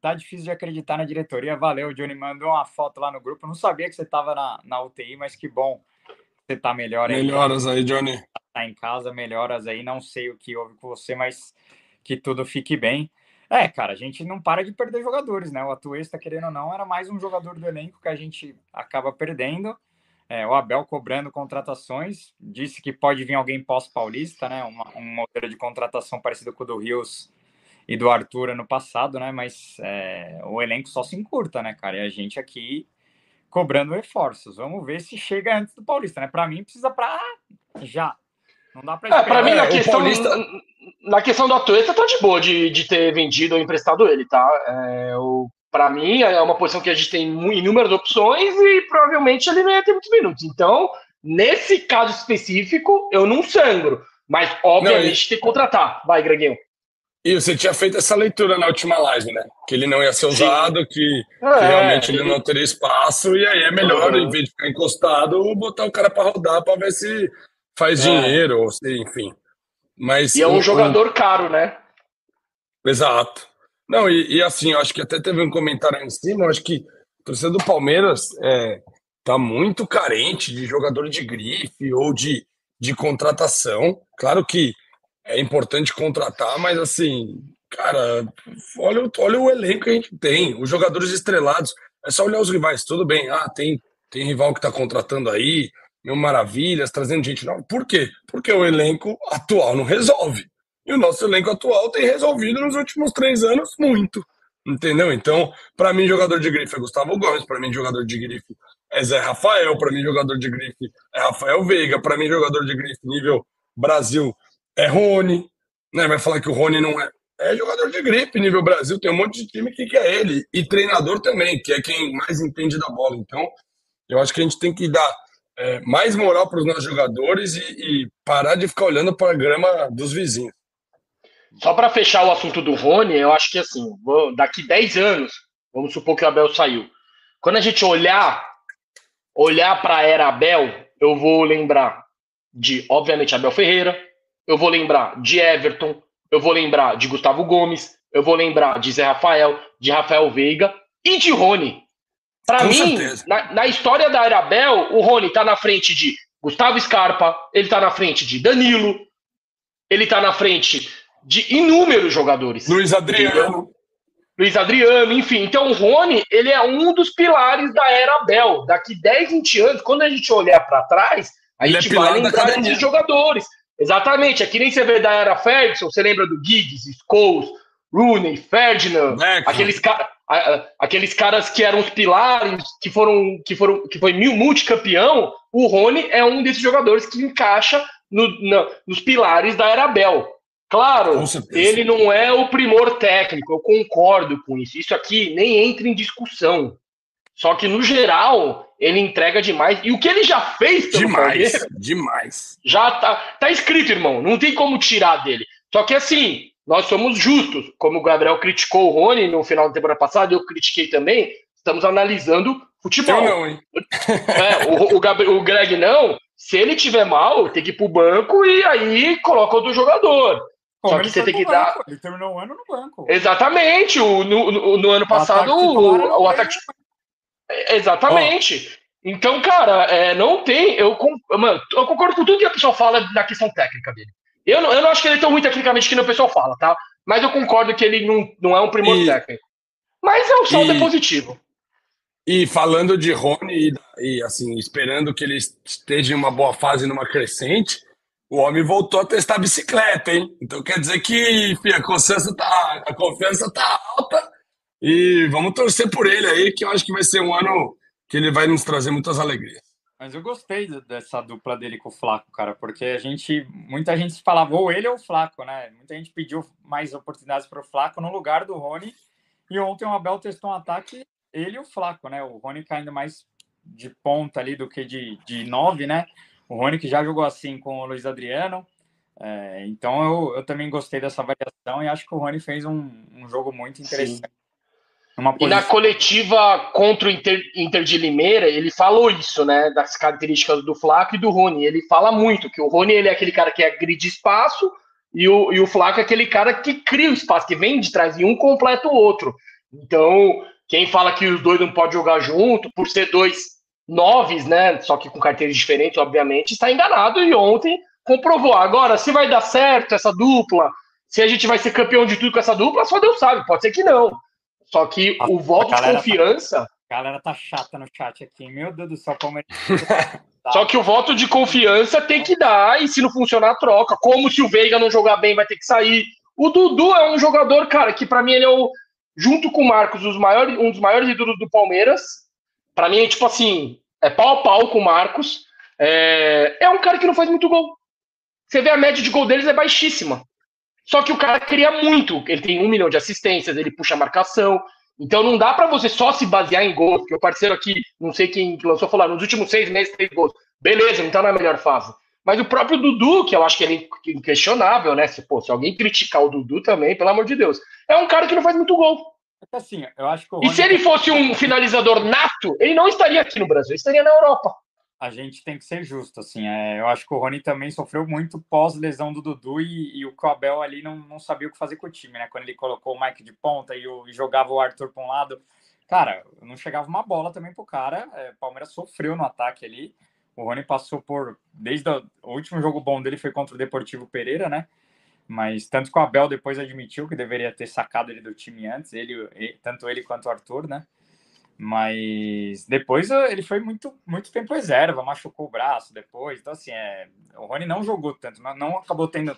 Tá difícil de acreditar na diretoria. Valeu, Johnny. Mandou uma foto lá no grupo. não sabia que você estava na, na UTI, mas que bom você tá melhor aí. Melhoras aí, Johnny. Tá em casa, melhoras aí. Não sei o que houve com você, mas que tudo fique bem. É, cara, a gente não para de perder jogadores, né? O Atuesta, querendo ou não, era mais um jogador do elenco que a gente acaba perdendo. É, o Abel cobrando contratações, disse que pode vir alguém pós-paulista, né? Uma, um modelo de contratação parecido com o do Rios e do Arthur ano passado, né? Mas é, o elenco só se encurta, né, cara? E a gente aqui cobrando reforços. Vamos ver se chega antes do Paulista, né? Para mim precisa para já. Não dá para é, para mim na questão Paulista... na questão do Atueta tá de boa de, de ter vendido ou emprestado ele, tá? É, o para mim, é uma posição que a gente tem inúmeras opções e provavelmente ele não ia ter muitos minutos. Então, nesse caso específico, eu não sangro. Mas, obviamente, não, tem que contratar. Vai, Greguinho. E você tinha feito essa leitura na última live, né? Que ele não ia ser usado, que, é, que, realmente ele... ele não teria espaço, e aí é melhor, uhum. em vez de ficar encostado, botar o cara para rodar para ver se faz é. dinheiro, ou se, enfim. Mas, e é um, um jogador caro, né? Exato. Não, e, e, assim, eu acho que até teve um comentário aí em cima, eu acho que o torcedor do Palmeiras é, tá muito carente de jogador de grife ou de, de contratação. Claro que é importante contratar, mas assim, cara, olha, olha o elenco que a gente tem, os jogadores estrelados. É só olhar os rivais, tudo bem. Ah, tem, tem rival que tá contratando aí, mil maravilhas, trazendo gente nova. Por quê? Porque o elenco atual não resolve. E o nosso elenco atual tem resolvido nos últimos três anos muito. Entendeu? Então, para mim, jogador de grife é Gustavo Gomes, para mim, jogador de grife é Zé Rafael, para mim, jogador de grife é Rafael Veiga, para mim, jogador de grife nível Brasil é Rony. Né? Vai falar que o Rony não é. É jogador de grife nível Brasil, tem um monte de time que quer ele. E treinador também, que é quem mais entende da bola. Então, eu acho que a gente tem que dar é, mais moral para os nossos jogadores e, e parar de ficar olhando para a grama dos vizinhos. Só para fechar o assunto do Rony, eu acho que assim, daqui 10 anos, vamos supor que o Abel saiu. Quando a gente olhar olhar para a era Abel, eu vou lembrar de, obviamente, Abel Ferreira, eu vou lembrar de Everton, eu vou lembrar de Gustavo Gomes, eu vou lembrar de Zé Rafael, de Rafael Veiga e de Rony. Para mim, na, na, história da era Abel, o Rony tá na frente de Gustavo Scarpa, ele tá na frente de Danilo, ele tá na frente de inúmeros jogadores. Luiz Adriano. Luiz Adriano, enfim. Então o Rony, ele é um dos pilares da era Bel. Daqui 10, 20 anos, quando a gente olhar para trás, a Ele é gente pilar vai lembrar desses jogadores. Exatamente. É que nem você vê da era Ferguson, você lembra do Giggs, Scholes, Rooney, Ferdinand, Beckham. aqueles, ca- a- a- aqueles caras que eram os pilares, que foram, que foram, que foi mil multicampeão. O Rony é um desses jogadores que encaixa no- nos pilares da era Bel. Claro, ele não é o primor técnico, eu concordo com isso. Isso aqui nem entra em discussão. Só que, no geral, ele entrega demais. E o que ele já fez pelo Demais, Palmeiras demais. já tá, tá escrito, irmão. Não tem como tirar dele. Só que assim, nós somos justos. Como o Gabriel criticou o Rony no final da temporada passada, eu critiquei também. Estamos analisando futebol. Eu não, hein? É, o, o, Gabri- o Greg não. Se ele tiver mal, tem que ir pro banco e aí coloca outro jogador. Como Só que você tem que pro dar. banco, Ele terminou o ano no banco. Exatamente. O, no, no- no ano passado, era o, o ataque. Exatamente. Então, cara, é, não tem. Eu, mano, eu concordo com tudo que a pessoa fala na questão técnica dele. Eu não, eu não acho que ele é tão ruim tecnicamente que o pessoal fala, tá? Mas eu concordo que ele não, não é um primor E- técnico. Mas é o saldo e- positivo. E falando de Rony, e, e, assim, esperando que ele esteja em uma boa fase, numa crescente, o homem voltou a testar a bicicleta, hein? Então quer dizer que enfim, a, confiança tá, a confiança tá alta e vamos torcer por ele aí, que eu acho que vai ser um ano que ele vai nos trazer muitas alegrias. Mas eu gostei de- dessa dupla dele com o Flaco, cara, porque a gente, muita gente falava ou ele ou o Flaco, né? Muita gente pediu mais oportunidades para o Flaco no lugar do Rony. E ontem o Abel testou um ataque, ele e o Flaco, né? O Rony caindo mais de ponta ali do que de, de nove, né? O Rony que já jogou assim com o Luiz Adriano. É, então eu, eu também gostei dessa variação e acho que o Rony fez um, um jogo muito interessante. Numa E na coletiva contra o Inter, Inter de Limeira, ele falou isso, né? Das características do Flaco e do Rony. Ele fala muito que o Rony ele é aquele cara que agride espaço e o, e o Flaco é aquele cara que cria o espaço, que vem de trás e um completa o outro. Então, quem fala que os dois não podem jogar junto, por ser dois noves, né? Só que com carteiras diferentes, obviamente, está enganado e ontem comprovou. Agora, se vai dar certo essa dupla, se a gente vai ser campeão de tudo com essa dupla, só Deus sabe, pode ser que não. Só que A- o voto de tá- confiança. A galera tá chata no chat aqui. Meu Deus do céu, Palmeiras. Só que o voto de confiança tem que dar, e se não funcionar, troca. Como se o Veiga não jogar bem, vai ter que sair. O Dudu é um jogador, cara, que pra mim ele é o, junto com o Marcos, os maiores, um dos maiores ídolos do Palmeiras. Pra mim, é tipo assim, é pau a pau com o Marcos. É, é um cara que não faz muito gol. Você vê a média de gol deles é baixíssima. Só que o cara cria muito. Ele tem um milhão de assistências, ele puxa a marcação. Então não dá pra você só se basear em gols. Porque o parceiro aqui, não sei quem lançou, falou, nos últimos seis meses três gols. Beleza, não tá na melhor fase. Mas o próprio Dudu, que eu acho que ele é inquestionável, né? Se, pô, se alguém criticar o Dudu também, pelo amor de Deus, é um cara que não faz muito gol. Assim, eu acho que o E Rony se ele fosse um finalizador nato, ele não estaria aqui no Brasil, ele estaria na Europa. A gente tem que ser justo, assim. É, eu acho que o Rony também sofreu muito pós-lesão do Dudu e, e o Cabel ali não, não sabia o que fazer com o time, né? Quando ele colocou o Mike de ponta e, o- e jogava o Arthur para um lado. Cara, não chegava uma bola também pro cara. É, o Palmeiras sofreu no ataque ali. O Rony passou por. Desde o o último jogo bom dele foi contra o Deportivo Pereira, né? Mas tanto que o Abel depois admitiu que deveria ter sacado ele do time antes, ele, tanto ele quanto o Arthur, né? Mas depois eh, ele foi muito, muito tempo reserva, machucou o braço depois. Então, assim, é, o Rony não jogou tanto, não, não acabou tendo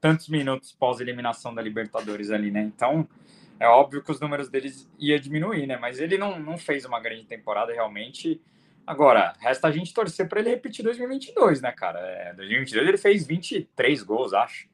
tantos minutos pós-eliminação da Libertadores ali, né? Então, é óbvio que os números deles ia diminuir, né? Mas ele não, não fez uma grande temporada realmente. Agora, resta a gente torcer para ele repetir 2022, né, cara? É, 2022 ele fez 23 gols, acho.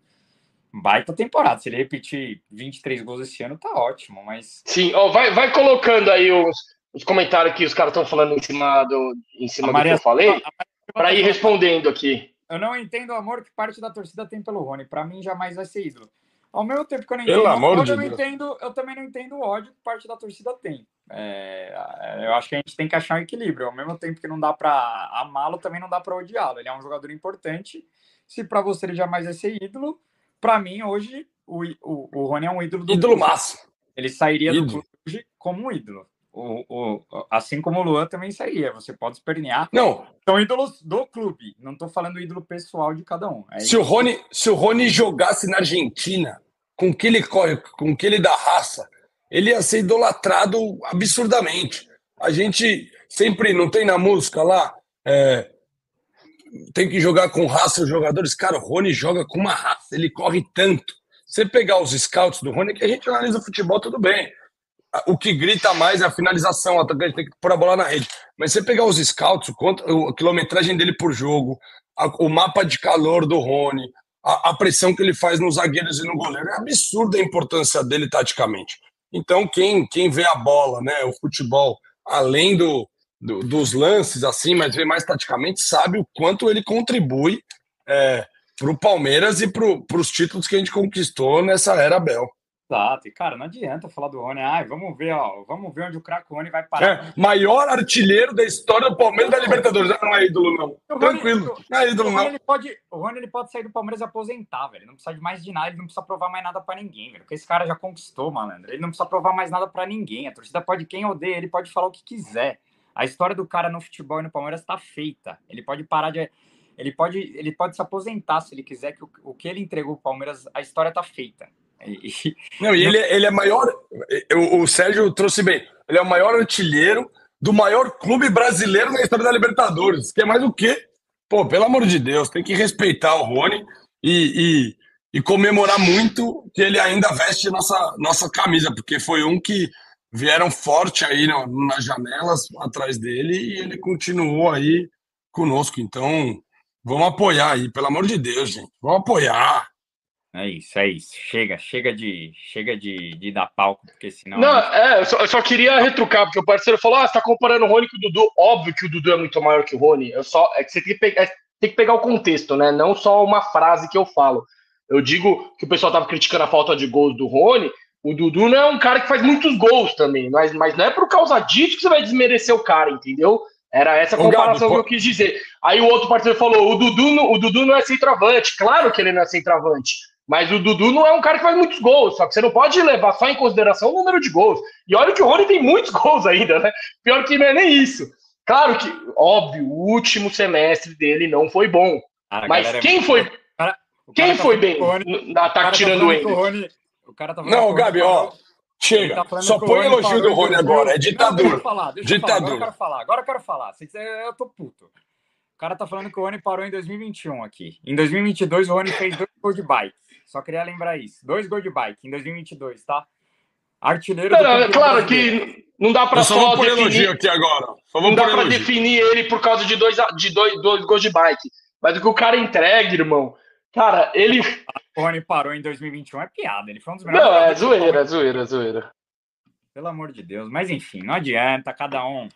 Baita temporada. Se ele repetir 23 gols esse ano, tá ótimo, mas Sim, ó, vai, vai colocando aí os, os comentários que os caras estão falando em cima do, em cima A do que Maria- eu falei, Maria para ir tá respondendo aqui. Eu não entendo o amor que parte da torcida tem pelo Rony. Pra mim, jamais vai ser ídolo. Ao mesmo tempo que eu não Pelo entendo ódio, de eu, não Deus. entendo, eu também não entendo o ódio que parte da torcida tem. É, eu acho que a gente tem que achar um equilíbrio. Ao mesmo tempo que não dá pra amá-lo, também não dá pra odiá-lo. Ele é um jogador importante. Se pra você ele jamais vai ser ídolo, pra mim, hoje, o, o, o Rony é um ídolo do Ídolo clube. máximo. Ele sairia do Ídolo. clube hoje como um ídolo. O, o, assim como o Luan também seria. Você pode espernear. Não. São ídolos do clube. Não estou falando ídolo pessoal de cada um. É se, o Rony, se o Rony jogasse na Argentina, com que ele corre, com que ele dá raça, ele ia ser idolatrado absurdamente. A gente sempre não tem na música lá. É, tem que jogar com raça os jogadores. Cara, o Rony joga com uma raça, ele corre tanto. Você pegar os scouts do Rony, que a gente analisa futebol, tudo bem. O que grita mais é a finalização, o atacante tem que pôr a bola na rede. Mas você pegar os scouts, a quilometragem dele por jogo, a, o mapa de calor do Rony, a, a, pressão que ele faz nos zagueiros e no goleiro, é absurda a importância dele taticamente. Então, quem, quem vê a bola, né, o futebol, além do, do dos lances, assim, mas vê mais taticamente, sabe o quanto ele contribui é, para o Palmeiras e para os títulos que a gente conquistou nessa era Bel. Exato, e cara, não adianta falar do Rony, ai, vamos ver, ó, vamos ver onde o craque Rony vai parar. É, maior artilheiro da história do Palmeiras da Libertadores, não é ídolo não, Rony, tranquilo, não é ídolo o Rony, não. Ele pode, o Rony ele pode sair do Palmeiras e aposentar, velho, não precisa de mais de nada, ele não precisa provar mais nada para ninguém, velho, porque esse cara já conquistou, malandro, ele não precisa provar mais nada para ninguém, a torcida pode, quem odeia, ele pode falar o que quiser, a história do cara no futebol e no Palmeiras tá feita, ele pode parar de ele pode, ele pode se aposentar se ele quiser, que o, o que ele entregou para o Palmeiras, a história tá feita. E, não, e ele, ele é maior. O, o Sérgio trouxe bem. Ele é o maior artilheiro do maior clube brasileiro na história da Libertadores. Que é mais o quê? Pô, pelo amor de Deus, tem que respeitar o Rony e, e, e comemorar muito que ele ainda veste nossa, nossa camisa, porque foi um que vieram forte aí no, nas janelas atrás dele e ele continuou aí conosco. Então, vamos apoiar aí, pelo amor de Deus, gente. Vamos apoiar. É isso, é isso. Chega, chega de, chega de, de dar palco, porque senão. Não, é, eu só, eu só queria retrucar, porque o parceiro falou: ah, você tá comparando o Rony com o Dudu. Óbvio que o Dudu é muito maior que o Rony. Eu só, é que você tem que, pegar, é, tem que pegar o contexto, né? Não só uma frase que eu falo. Eu digo que o pessoal tava criticando a falta de gols do Rony. O Dudu não é um cara que faz muitos gols também, mas, mas não é por causa disso que você vai desmerecer o cara, entendeu? Era essa comparação Gabi, que eu quis dizer. Aí o outro parceiro falou: o Dudu, o Dudu não é centroavante. Claro que ele não é centroavante. Mas o Dudu não é um cara que faz muitos gols, só que você não pode levar só em consideração o número de gols. E olha que o Rony tem muitos gols ainda, né? Pior que não é nem isso. Claro que, óbvio, o último semestre dele não foi bom. Ah, mas quem é... foi. Cara, quem tá foi bem Rony, na ataque tá tirando o Ender? O cara tá não, Gabi, ó. Chega, tá só põe elogio do Rony agora, é ditadura. Falar, ditadura. Falar, agora eu quero falar, agora eu quero falar. Eu tô puto. O cara tá falando que o Rony parou em 2021 aqui. Em 2022, o Rony fez dois gols de bike. Só queria lembrar isso. Dois gols de bike em 2022, tá? Artilheiro não, não, Claro que não dá para só, só definir aqui agora. Só não dá para definir ele por causa de dois, de dois, dois gols de bike. Mas o que o cara entrega, irmão. Cara, ele. Rony parou em 2021 é piada. Ele foi um dos melhores. Não, é zoeira, é zoeira, é zoeira. Pelo amor de Deus. Mas enfim, não adianta. Cada um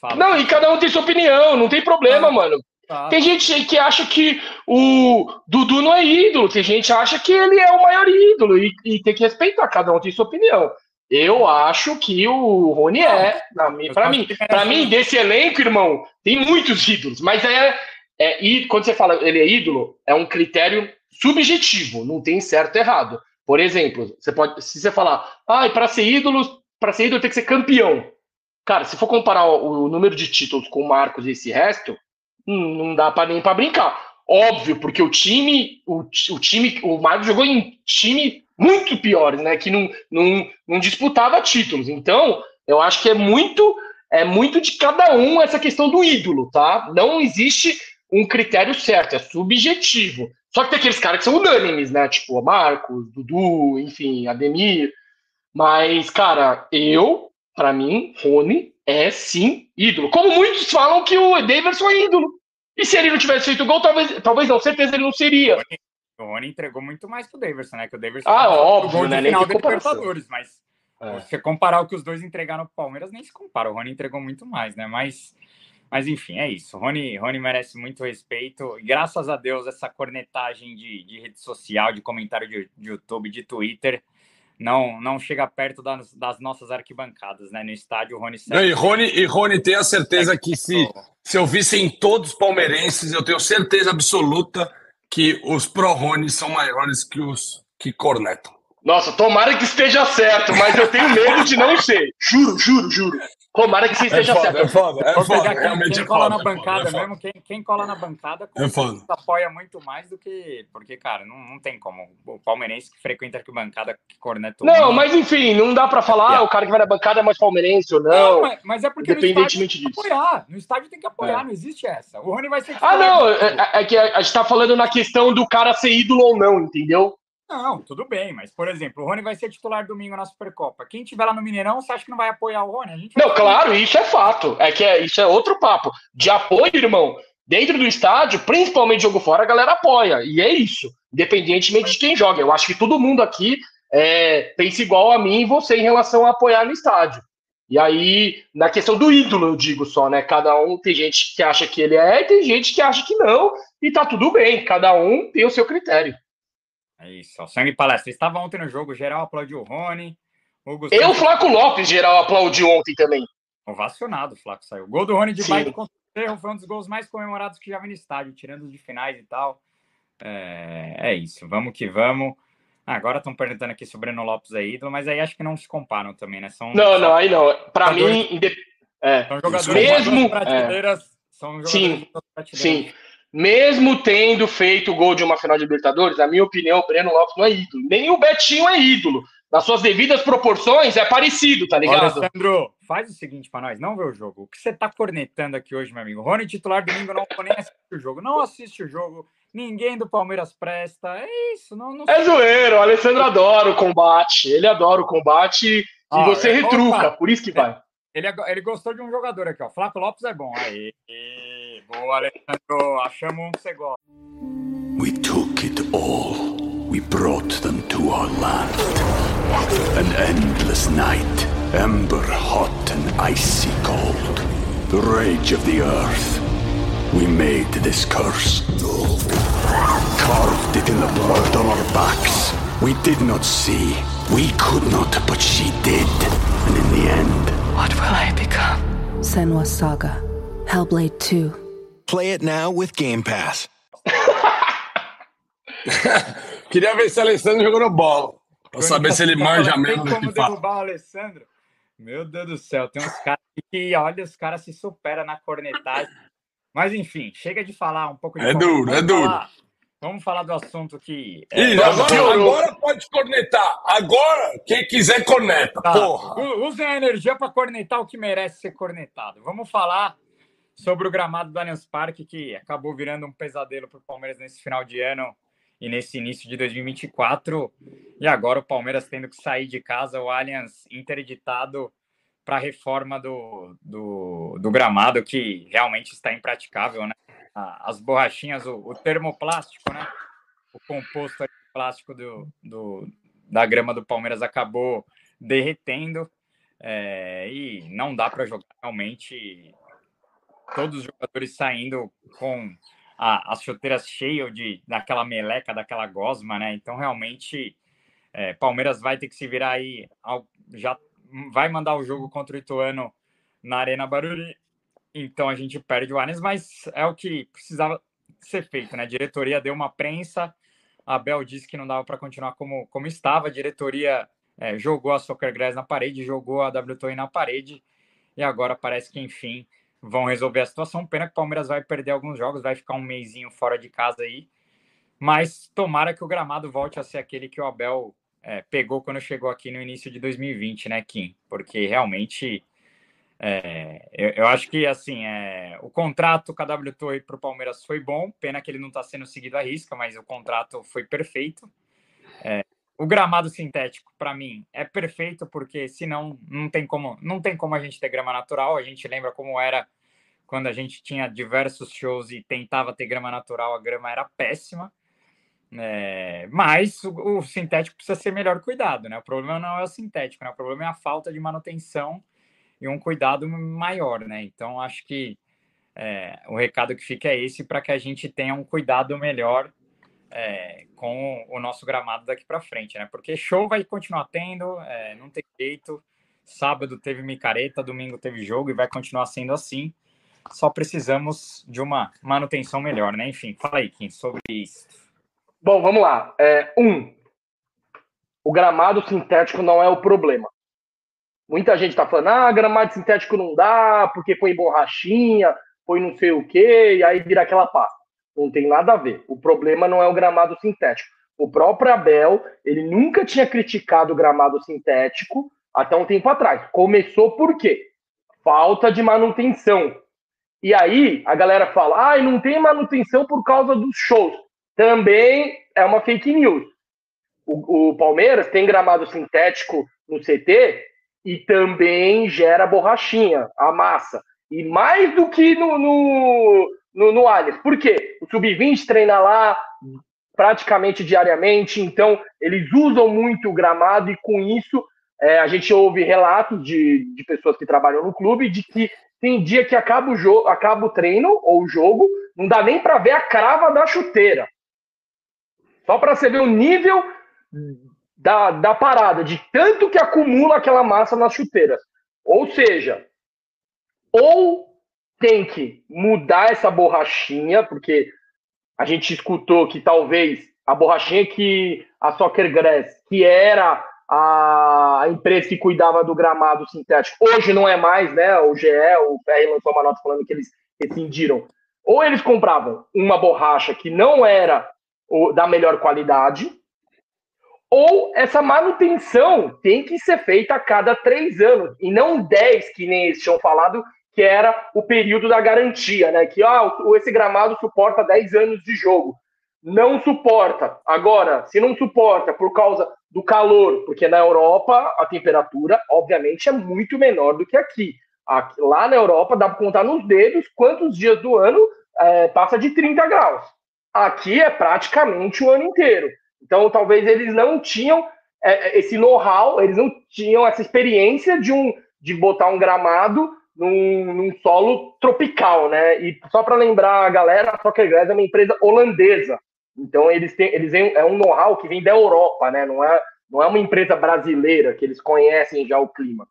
fala. Não, e cada um tem sua opinião. Não tem problema, mano. Tá. Tem gente que acha que o Dudu não é ídolo, tem gente que acha que ele é o maior ídolo e, e tem que respeitar, cada um tem sua opinião. Eu acho que o Rony é, para mim, para mim, para mim desse elenco, irmão, tem muitos ídolos, mas é, é e quando você fala ele é ídolo, é um critério subjetivo, não tem certo e errado. Por exemplo, você pode, se você falar, ah, para ser ídolo, para ser ídolo tem que ser campeão. Cara, se for comparar o, o número de títulos com o Marcos e esse resto, não dá para nem para brincar. Óbvio, porque o time, o, o time, o Marcos jogou em time muito piores, né? Que não, não, não disputava títulos. Então, eu acho que é muito é muito de cada um essa questão do ídolo, tá? Não existe um critério certo, é subjetivo. Só que tem aqueles caras que são unânimes, né? Tipo, Marcos, Dudu, enfim, Ademir. Mas, cara, eu, para mim, Rony é sim ídolo. Como muitos falam que o Davidson é ídolo. E se ele não tivesse feito gol, talvez, talvez não, certeza ele não seria. O Rony entregou muito mais que o Davidson, né? Que o Davidson ah, óbvio, gol né? final da Libertadores, mas é. se comparar o que os dois entregaram pro Palmeiras, nem se compara. O Rony entregou muito mais, né? Mas, mas enfim, é isso. O Rony, Rony merece muito respeito. E graças a Deus, essa cornetagem de, de rede social, de comentário de, de YouTube, de Twitter, não não chega perto das, das nossas arquibancadas, né? No estádio, o Rony não, e Rony E Rony tem a certeza que se, se eu vissem todos palmeirenses, eu tenho certeza absoluta que os pró-Rony são maiores que os que cornetam. Nossa, tomara que esteja certo, mas eu tenho medo de não ser. Juro, juro, juro. Tomara que você É esteja foda, certo. é foda, é Vou foda. pegar quem, Realmente quem é cola foda. na é foda, bancada é foda. mesmo, quem, quem cola na bancada É foda. apoia muito mais do que. Porque, cara, não, não tem como. O palmeirense que frequenta arquibancada que corneta Não, mas enfim, não dá pra falar ah, o cara que vai na bancada é mais palmeirense ou não. mas, mas é porque no independentemente estádio tem que disso. apoiar. No estádio tem que apoiar, É. não existe essa. O Rony vai ser Ah, não, é, é que a gente tá falando na questão do cara ser ídolo ou não, entendeu? Não, tudo bem, mas, por exemplo, o Rony vai ser titular domingo na Supercopa. Quem tiver lá no Mineirão, você acha que não vai apoiar o Rony? Não, claro, isso é fato. É que é, isso é outro papo. De apoio, irmão, dentro do estádio, principalmente jogo fora, a galera apoia. E é isso, independentemente de quem joga. Eu acho que todo mundo aqui é, pensa igual a mim e você em relação a apoiar no estádio. E aí, na questão do ídolo, eu digo só, né? Cada um tem gente que acha que ele é, e tem gente que acha que não, e tá tudo bem. Cada um tem o seu critério. É isso, ó, sangue palestra. Estava ontem no jogo, geral aplaudiu o Rony. O Gustavo Eu, Flaco Lopes, geral, aplaudi ontem também. ovacionado, o Flaco saiu. Gol do Rony de baixo contra o Cerro foi um dos gols mais comemorados que já vi no estádio, tirando os de finais e tal. É, é isso, vamos que vamos. Ah, agora estão perguntando aqui se o Breno Lopes é ídolo, mas aí acho que não se comparam também, né? São, Não, são, não, aí não. Pra Jogadores- mim, é, são jogadores Mesmo- prateleiras. São jogadores Sim. Sim. Mesmo tendo feito o gol de uma final de Libertadores, na minha opinião, o Breno Lopes não é ídolo. Nem o Betinho é ídolo. Nas suas devidas proporções, é parecido, tá ligado? Alessandro, faz o seguinte pra nós, não vê o jogo. O que você tá cornetando aqui hoje, meu amigo? Rony titular domingo, não nem assistir o jogo. Não assiste o jogo. Ninguém do Palmeiras presta. É isso, não, não É zoeiro, o Alessandro adora o combate. Ele adora o combate e Ah, você é- retruca, por isso que vai. Ele, ag- ele gostou de um jogador aqui, ó. Flaco Lopes é bom. Aí, boa, Alessandro. Achamos um que você gosta. We took it all. We brought them to our land. An endless night, ember hot and icy cold. The rage of the earth. We made this curse. Carved it in the blood on our backs. We did not see. We could not, but she did. And in the end, What will I become? Senwa Saga. Hellblade 2. Play it now with Game Pass. Queria ver se o Alessandro jogou no bola. Pra saber se ele manja Tem mesmo do como derrubar o Alessandro? Meu Deus do céu, tem uns caras que, olha, os caras se superam na cornetagem. Mas enfim, chega de falar um pouco de É duro, é duro. falar- vamos falar do assunto que. é, agora, agora pode cornetar. Agora, quem quiser corneta. Tá. Usem a energia para cornetar o que merece ser cornetado. Vamos falar sobre o gramado do Allianz Parque, que acabou virando um pesadelo para o Palmeiras nesse final de ano e nesse início de 2024. E agora o Palmeiras tendo que sair de casa, o Allianz interditado para a reforma do, do, do gramado, que realmente está impraticável, né? A- As borrachinhas, o, o termoplástico, né? O composto de plástico do, do, da grama do Palmeiras acabou derretendo é, e não dá para jogar realmente todos os jogadores saindo com a- as chuteiras cheias de daquela meleca, daquela gosma, né? Então realmente é, Palmeiras vai ter que se virar aí, ao- já vai mandar o jogo contra o Ituano na Arena Baruri. Então a gente perde o Allianz, mas é o que precisava ser feito, né? A diretoria deu uma prensa, Abel disse que não dava para continuar como, como estava, a diretoria é, jogou a Soccer Grass na parede, jogou a WTOI na parede, e agora parece que, enfim, vão resolver a situação. Pena que o Palmeiras vai perder alguns jogos, vai ficar um mêsinho fora de casa aí, mas tomara que o gramado volte a ser aquele que o Abel é, pegou quando chegou aqui no início de 2020, né, Kim? Porque realmente é, eu, eu acho que assim é, o contrato a WTOI para o Palmeiras foi bom, pena que ele não está sendo seguido à risca, mas o contrato foi perfeito. É, o gramado sintético, para mim, é perfeito, porque senão não tem como não tem como a gente ter grama natural. A gente lembra como era quando a gente tinha diversos shows e tentava ter grama natural, a grama era péssima. É, mas o, o sintético precisa ser melhor cuidado, né? O problema não é o sintético, né? O problema é a falta de manutenção e um cuidado maior, né? Então acho que é, o recado que fica é esse para que a gente tenha um cuidado melhor é, com o nosso gramado daqui para frente, né? Porque show vai continuar tendo, é, não tem jeito. Sábado teve micareta, domingo teve jogo e vai continuar sendo assim. Só precisamos de uma manutenção melhor, né? Enfim, fala aí, Kim, sobre isso. Bom, vamos lá. É, um, o gramado sintético não é o problema. Muita gente tá falando, ah, gramado sintético não dá, porque põe borrachinha, põe não sei o quê, e aí vira aquela pasta. Não tem nada a ver. O problema não é o gramado sintético. O próprio Abel, ele nunca tinha criticado o gramado sintético até um tempo atrás. Começou por quê? Falta de manutenção. E aí a galera fala, ah, não tem manutenção por causa dos shows. Também é uma fake news. O, o Palmeiras tem gramado sintético no CT e também gera borrachinha, a massa. E mais do que no, no, no, no Allianz. Por quê? O Sub-20 treina lá praticamente diariamente, então eles usam muito o gramado e com isso é, a gente ouve relatos de, de pessoas que trabalham no clube de que tem dia que acaba o, jogo, acaba o treino ou o jogo, não dá nem para ver a crava da chuteira. Só para você ver o nível da, da parada, de tanto que acumula aquela massa nas chuteiras. Ou seja, ou tem que mudar essa borrachinha, porque a gente escutou que talvez a borrachinha que a Soccer Grass, que era a empresa que cuidava do gramado sintético, hoje não é mais, né? O GE, o PR lançou uma nota falando que eles rescindiram. Ou eles compravam uma borracha que não era da melhor qualidade, ou essa manutenção tem que ser feita a cada três anos, e não dez, que nem eles tinham falado, que era o período da garantia, né? Que ah, esse gramado suporta 10 anos de jogo. Não suporta. Agora, se não suporta por causa do calor, porque na Europa a temperatura, obviamente, é muito menor do que aqui. aqui lá na Europa dá para contar nos dedos quantos dias do ano é, passa de 30 graus. Aqui é praticamente o ano inteiro. Então, talvez eles não tinham é, é, esse know-how, eles não tinham essa experiência de, um, de botar um gramado num, num solo tropical, né? E só para lembrar a galera, a Soccer Glass é uma empresa holandesa. Então, eles têm, eles têm é um know-how que vem da Europa, né? Não é, não é uma empresa brasileira que eles conhecem já o clima.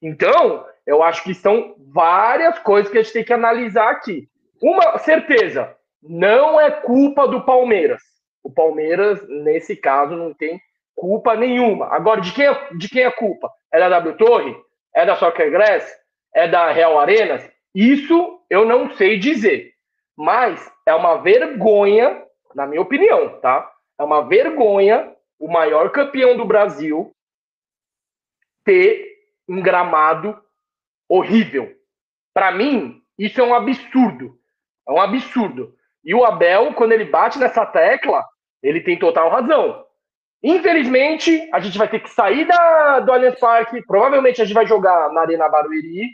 Então, eu acho que são várias coisas que a gente tem que analisar aqui. Uma certeza, não é culpa do Palmeiras. O Palmeiras, nesse caso, não tem culpa nenhuma. Agora, de quem é, de quem é culpa? É da W Torre? É da Soccer Grass? É da Real Arenas? Isso eu não sei dizer. Mas é uma vergonha, na minha opinião, tá? É uma vergonha o maior campeão do Brasil ter um gramado horrível. Para mim, isso é um absurdo. É um absurdo. E o Abel, quando ele bate nessa tecla, ele tem total razão. Infelizmente, a gente vai ter que sair da, do Allianz Parque. Provavelmente a gente vai jogar na Arena Barueri,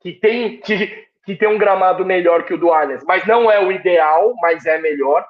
que tem, que, que tem um gramado melhor que o do Allianz, mas não é o ideal, mas é melhor.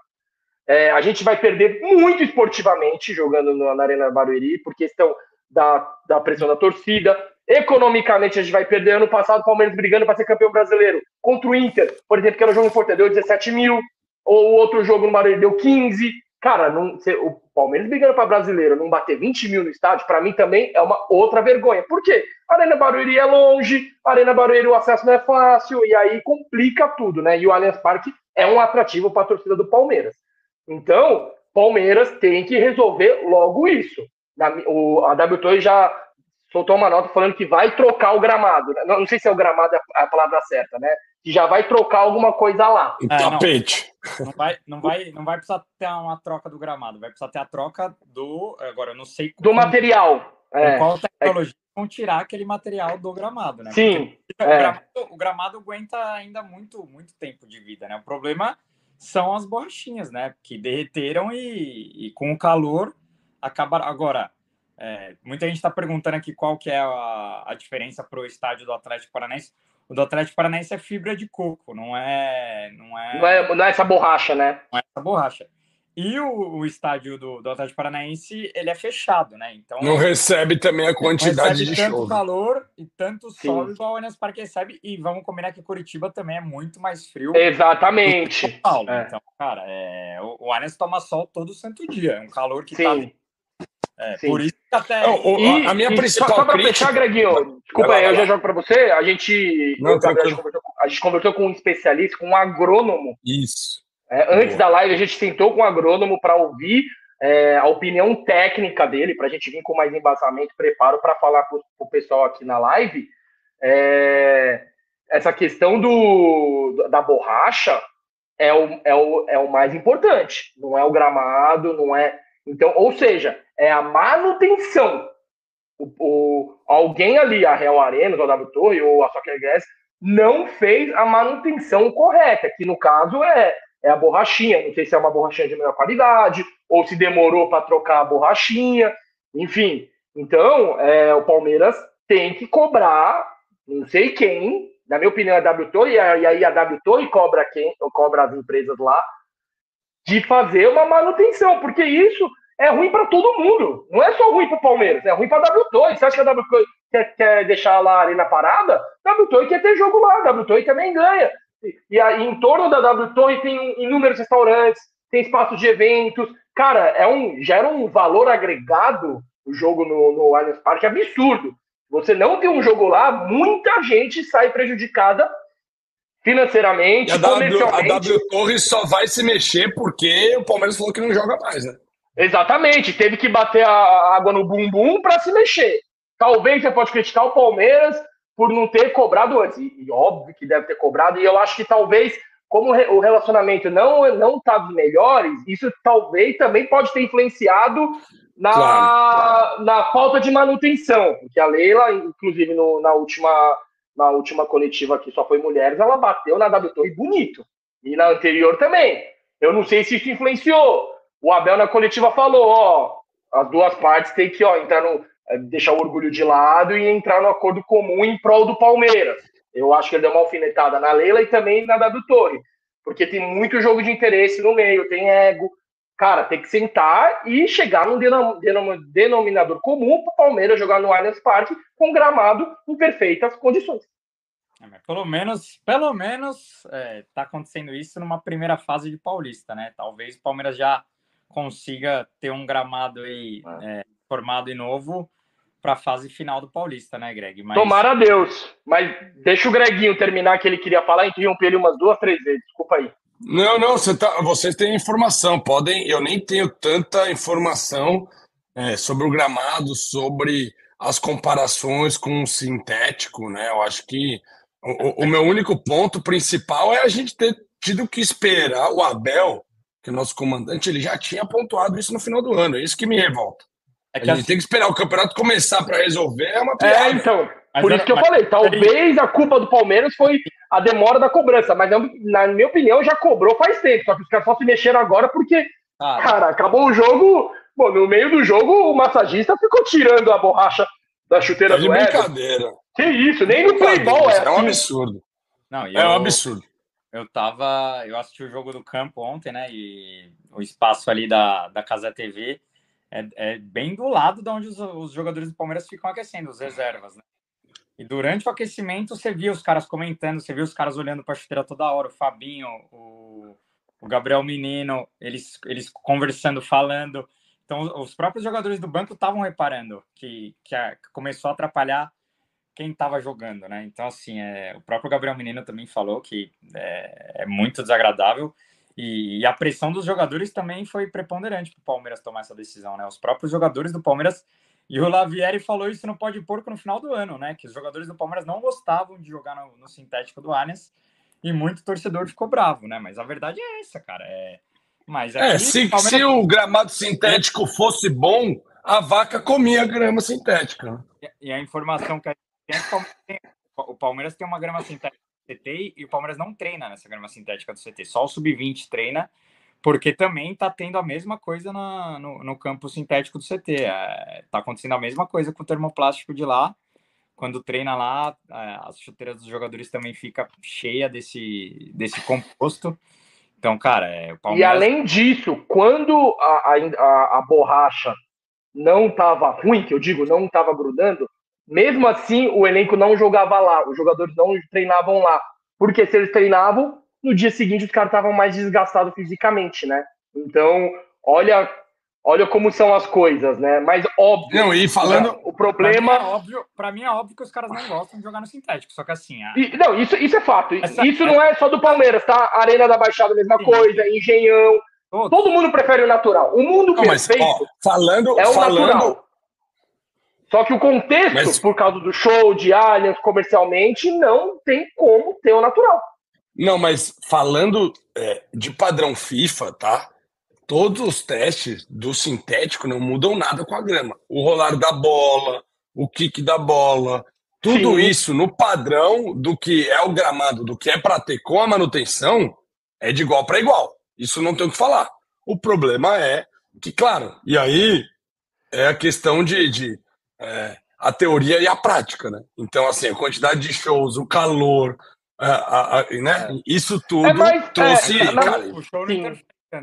É, a gente vai perder muito esportivamente jogando na Arena Barueri, por questão da, da pressão da torcida. Economicamente, a gente vai perder. Ano passado, o Palmeiras brigando para ser campeão brasileiro contra o Inter, por exemplo, que era um jogo importante, deu 17 mil. Ou outro jogo no Barueri deu 15. Cara, não, o Palmeiras brigando para brasileiro não bater 20 mil no estádio, para mim também é uma outra vergonha. Por quê? A Arena Barueri é longe, a Arena Barueri o acesso não é fácil, e aí complica tudo, né? E o Allianz Parque é um atrativo para a torcida do Palmeiras. Então, Palmeiras tem que resolver logo isso. O, a WTO já soltou uma nota falando que vai trocar o gramado. Não, não sei se é o gramado a palavra certa, né? Que já vai trocar alguma coisa lá. É, tapete. Não, não, vai, não, vai, não vai precisar ter uma troca do gramado, vai precisar ter a troca do. Agora, eu não sei. Do material. É. Qual tecnologia é. vão tirar aquele material do gramado, né? Sim. O, é. gramado, o, gramado, aguenta ainda muito, muito tempo de vida, né? O problema são as borrachinhas, né? Que derreteram e, e com o calor acabaram. Agora. É, muita gente está perguntando aqui qual que é a, a diferença para o estádio do Atlético Paranaense. O do Atlético Paranaense é fibra de coco, não é. Não é, não é, não é essa borracha, né? Não é essa borracha. E o, o estádio do, do Atlético Paranaense, ele é fechado, né? Então. Não recebe também a quantidade de tanto calor e tanto sol Sim. igual o Allianz Parque recebe. E vamos combinar que Curitiba também é muito mais frio. Exatamente. Paulo. É. Então, cara, é, o, o Allianz toma sol todo santo dia. É um calor que tá Sim. tá é, por isso que até. Não, e, a minha principal. Só, só para crítica... fechar, Greguinho, desculpa aí, eu já jogo para você. A gente, Não, a, gente a gente conversou com um especialista, com um agrônomo. Isso. É, antes da live, a gente tentou com um agrônomo para ouvir é, a opinião técnica dele, para a gente vir com mais embasamento, preparo para falar com, com, o pessoal aqui na live. É, essa questão do, da borracha é o, é, o, é o mais importante, não é o gramado, não é. Então, ou seja, é a manutenção. O, o, alguém ali, a Real Arena, o W Torre ou a Soccer Gas, não fez a manutenção correta, que no caso é, é a borrachinha. Não sei se é uma borrachinha de melhor qualidade, ou se demorou para trocar a borrachinha, enfim. Então, é, o Palmeiras tem que cobrar, não sei quem, na minha opinião, é a WTO, e aí a WTO cobra quem, cobra as empresas lá, de fazer uma manutenção, porque isso é ruim para todo mundo. Não é só ruim para o Palmeiras, é ruim para a WTO. Você acha que a WTO quer, quer deixar lá ali na parada? A WTO quer ter jogo lá, a WTO também ganha. E, e aí, em torno da WTO tem inúmeros restaurantes, tem espaços de eventos. Cara, é um, gera um valor agregado o jogo no, no Allianz Parque absurdo. Você não tem um jogo lá, muita gente sai prejudicada financeiramente, e a comercialmente. W, a W Torres só vai se mexer porque o Palmeiras falou que não joga mais, né? Exatamente, teve que bater a água no bumbum para se mexer. Talvez você pode criticar o Palmeiras por não ter cobrado antes, e, e óbvio que deve ter cobrado, e eu acho que talvez, como o relacionamento não não tá dos melhores, isso talvez também pode ter influenciado na, claro. na falta de manutenção, porque a Leila, inclusive no, na última na última coletiva que só foi mulheres, ela bateu na W Torre bonito. E na anterior também. Eu não sei se isso influenciou. O Abel na coletiva falou, ó, as duas partes têm que ó, entrar no, eh, deixar o orgulho de lado e entrar no acordo comum em prol do Palmeiras. Eu acho que ele deu uma alfinetada na Leila e também na W Torre. Porque tem muito jogo de interesse no meio, tem ego, Cara, tem que sentar e chegar num denominador comum para o Palmeiras jogar no Allianz Parque com gramado em perfeitas condições. É, pelo menos, pelo menos é, tá acontecendo isso numa primeira fase de Paulista, né? Talvez o Palmeiras já consiga ter um gramado aí é. é formado e novo para a fase final do Paulista, né, Greg? Mas... Tomara a Deus. Mas deixa o Greguinho terminar que ele queria falar, interromper ele umas duas, três vezes. Desculpa aí. Não, não, você tá, vocês têm informação, podem. Eu nem tenho tanta informação é, sobre o gramado, sobre as comparações com o sintético, né? Eu acho que o, o, meu único ponto principal é a gente ter tido que esperar o Abel, que o nosso comandante, ele já tinha pontuado isso no final do ano. É isso que me revolta. É que a gente assim... tem que esperar o campeonato começar para resolver, é uma é, piada. É, então. Por isso que eu falei, talvez a culpa do Palmeiras foi a demora da cobrança, mas na minha opinião já cobrou faz tempo, só que os caras só se mexeram agora porque, ah, cara, acabou o jogo, bom, no meio do jogo o massagista ficou tirando a borracha da chuteira tá do brincadeira. Que isso, nem no playball é, é um assim. absurdo. Não, eu, é um absurdo. Eu tava, eu assisti o jogo do campo ontem, né, e o espaço ali da, da Casa TV é, é bem do lado de onde os, os jogadores do Palmeiras ficam aquecendo, os reservas, né? E durante o aquecimento, você via os caras comentando, você via os caras olhando para a chuteira toda hora, o Fabinho, o, o Gabriel Menino, eles, eles conversando, falando. Então, os próprios jogadores do banco estavam reparando que, que, a, começou a atrapalhar quem estava jogando, né? Então, assim, é, o próprio Gabriel Menino também falou que é, é muito desagradável. E, e, a pressão dos jogadores também foi preponderante para o Palmeiras tomar essa decisão, né? Os próprios jogadores do Palmeiras e o Lavieri falou isso no Pode Porco no final do ano, né? Que os jogadores do Palmeiras não gostavam de jogar no, no sintético do Allianz e muito torcedor ficou bravo, né? Mas a verdade é essa, cara. É, mas é, se, Palmeiras... se o gramado sintético fosse bom, a vaca comia grama sintética. E, e a informação que a gente o Palmeiras tem uma grama sintética do CT e o Palmeiras não treina nessa grama sintética do CT, só o sub-20 treina porque também está tendo a mesma coisa na, no, no, campo sintético do CT. Está é, tá acontecendo a mesma coisa com o termoplástico de lá. Quando treina lá, é, as chuteiras dos jogadores também fica cheia desse, desse composto. Então, cara, é, o Palmeiras... E além disso, quando a, a, a borracha não estava ruim, que eu digo, não estava grudando, mesmo assim o elenco não jogava lá, os jogadores não treinavam lá. Porque se eles treinavam, no dia seguinte os caras estavam mais desgastados fisicamente, né? Então, olha, olha como são as coisas, né? Mas óbvio. Não, e falando. O problema. Para mim, é óbvio, pra mim é óbvio que os caras não gostam de jogar no sintético, só que assim. A... E, não, isso, isso é fato. Essa, isso não é só do Palmeiras, tá? Arena da Baixada, mesma Sim. coisa, Engenhão. Todo mundo prefere o natural. O mundo não, perfeito mas, ó, falando, é o falando... natural. Só que o contexto, mas... por causa do show, de aliens, comercialmente, não tem como ter o natural. Não, mas falando é, de padrão FIFA, tá? Todos os testes do sintético não mudam nada com a grama. O rolar da bola, o kick da bola, tudo Sim. isso no padrão do que é o gramado, do que é para ter com a manutenção, é de igual para igual. Isso não tem o que falar. O problema é que, claro, e aí é a questão de, de é, a teoria e a prática, né? Então, assim, a quantidade de shows, o calor, a, a, né? É. Isso tudo é, mas, trouxe. É, cara, o show não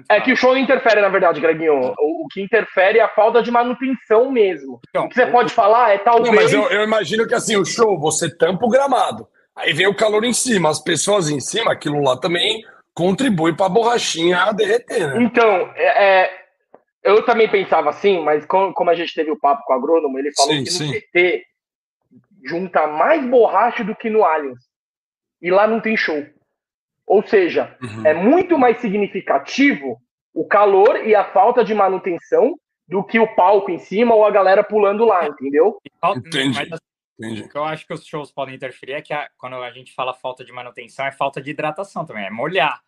é que o show interfere, na verdade, Greginho. O, o, que interfere é a falta de manutenção mesmo. Então, o que você eu, pode falar é talvez. Não, mas eu, eu, imagino que assim, o show, você tampa o gramado. Aí vem o calor em cima, as pessoas em cima, aquilo lá também contribui para a borrachinha derreter, né? Então, é, é, eu também pensava assim, mas como, a gente teve o papo com o agrônomo, ele falou sim, que no sim. PT junta mais borracha do que no Aliens. E lá não tem show. Ou seja, uhum. é muito mais significativo o calor e a falta de manutenção do que o palco em cima ou a galera pulando lá, entendeu? Entendi. Mas, Entendi. O que eu acho que os shows podem interferir é que a, quando a gente fala falta de manutenção, é falta de hidratação também, é molhar.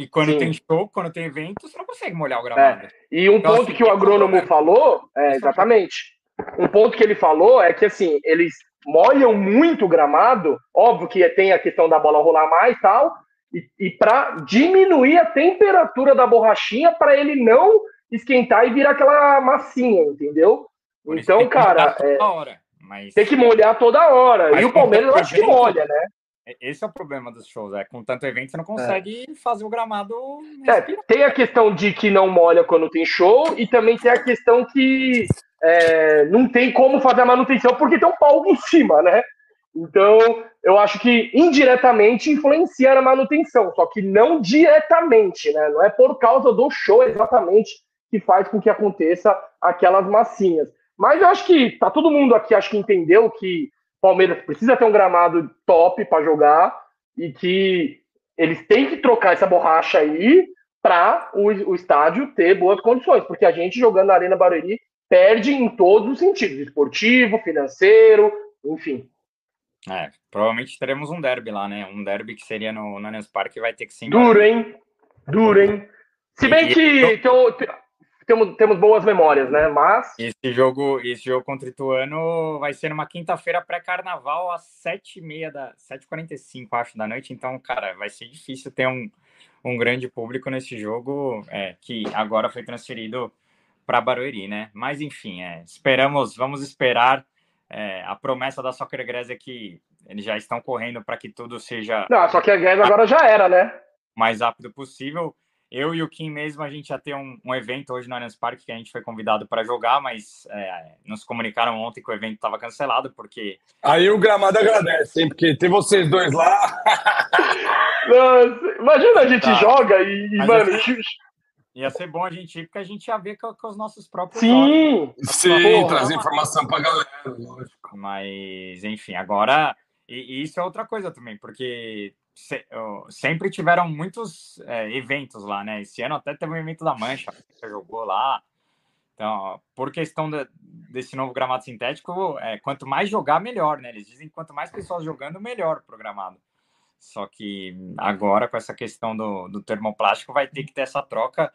E quando Sim. tem show, quando tem evento, você não consegue molhar o gramado. É. E um então, ponto assim, que o agrônomo falou, é, exatamente. Um ponto que ele falou é que assim, eles molham muito o gramado, óbvio que tem a questão da bola rolar mais e tal, e, e para diminuir a temperatura da borrachinha para ele não esquentar e virar aquela massinha, entendeu? Por então, cara, é, hora, mas... tem que molhar toda hora. Mas e o Palmeiras eu acho que molha, né? É, esse é o problema dos shows, é com tanto evento você não consegue é. fazer o gramado. É, tem a questão de que não molha quando tem show, e também tem a questão que é, não tem como fazer a manutenção porque tem um palco em cima, né? Então, eu acho que indiretamente influencia na manutenção, só que não diretamente, né? Não é por causa do show exatamente que faz com que aconteça aquelas massinhas. Mas eu acho que tá todo mundo aqui, acho que entendeu que Palmeiras precisa ter um gramado top para jogar e que eles têm que trocar essa borracha aí para o, o, estádio ter boas condições, porque a gente jogando na Arena Barueri perde em todos os sentidos, esportivo, financeiro, enfim. É, provavelmente teremos um derby lá, né? Um derby que seria no, no Allianz Parque vai ter que ser. Duro, hein? Duro, hein? Se bem e, que e... Tô, temos, temos boas memórias, né? Mas. Esse jogo, esse jogo contra o Ituano vai ser numa quinta-feira pré-carnaval, às 7h30 da. 7h45, acho, da noite. Então, cara, vai ser difícil ter um, um grande público nesse jogo, é, que agora foi transferido para Barueri, né? Mas enfim, é, esperamos, vamos esperar é, a promessa da Soccer Grass é que eles já estão correndo para que tudo seja. Não, só que a Grass agora já era, né? Mais rápido possível. Eu e o Kim mesmo, a gente já tem um, um evento hoje no Allianz Parque que a gente foi convidado para jogar, mas é, nos comunicaram ontem que o evento estava cancelado, porque. Aí o gramado agradece, hein? Porque tem vocês dois lá. Nossa, imagina a gente tá. joga e, e mano. Assim, Ia ser bom a gente ir, porque a gente ia ver com, com os nossos próprios Sim, olhos. sim, trazer informação para a galera, lógico. Mas, enfim, agora. E, e, isso é outra coisa também, porque se, sempre tiveram muitos é, eventos lá, né? Esse ano até teve um evento da Mancha, que jogou lá. Então, por questão de, desse novo gramado sintético, é, quanto mais jogar, melhor, né? Eles dizem que quanto mais pessoas jogando, melhor programado. Só que agora, com essa questão do, do termoplástico, vai ter que ter essa troca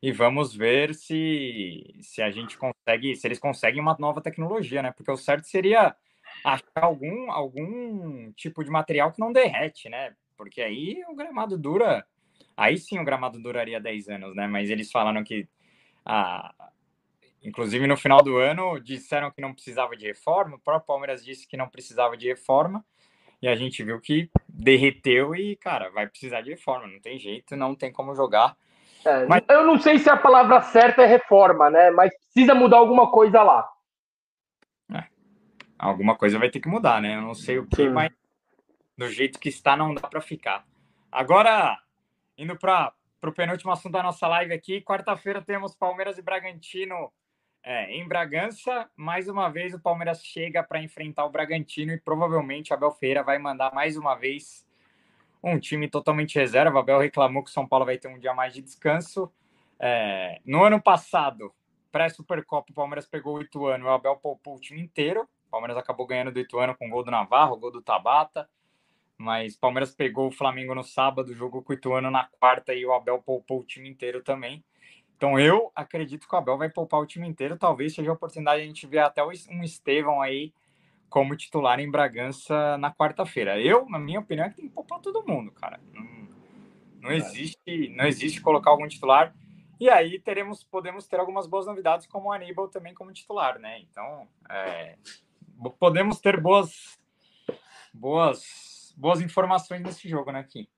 e vamos ver se, se a gente consegue, se eles conseguem uma nova tecnologia, né? Porque o certo seria achar algum, algum tipo de material que não derrete, né? Porque aí o gramado dura. Aí sim o gramado duraria 10 anos, né? Mas eles falaram que. Ah, inclusive no final do ano disseram que não precisava de reforma. O próprio Palmeiras disse que não precisava de reforma. E a gente viu que derreteu e, cara, vai precisar de reforma, não tem jeito, não tem como jogar. É, mas... Eu não sei se a palavra certa é reforma, né? Mas precisa mudar alguma coisa lá. Alguma coisa vai ter que mudar, né? Eu não sei o que, Sim. mas do jeito que está, não dá para ficar. Agora, indo para o penúltimo assunto da nossa live aqui, quarta-feira temos Palmeiras e Bragantino é, em Bragança, mais uma vez o Palmeiras chega para enfrentar o Bragantino e provavelmente Abel Ferreira vai mandar mais uma vez um time totalmente reserva. Abel reclamou que o São Paulo vai ter um dia mais de descanso. É, no ano passado, pré-Supercopa, o Palmeiras pegou o Ituano, o Abel poupou o time inteiro. Palmeiras acabou ganhando do Ituano com gol do Navarro, gol do Tabata. Mas Palmeiras pegou o Flamengo no sábado, jogou com o Ituano na quarta e o Abel poupou o time inteiro também. Então eu acredito que o Abel vai poupar o time inteiro. Talvez seja a oportunidade de a gente ver até um Estevão aí como titular em Bragança na quarta-feira. Eu, na minha opinião, é que tem que poupar todo mundo, cara. Não, não existe, não existe colocar algum titular. E aí teremos, podemos ter algumas boas novidades, como o Aníbal também como titular, né? Então, é, podemos ter boas, boas, boas informações nesse jogo, né, aqui.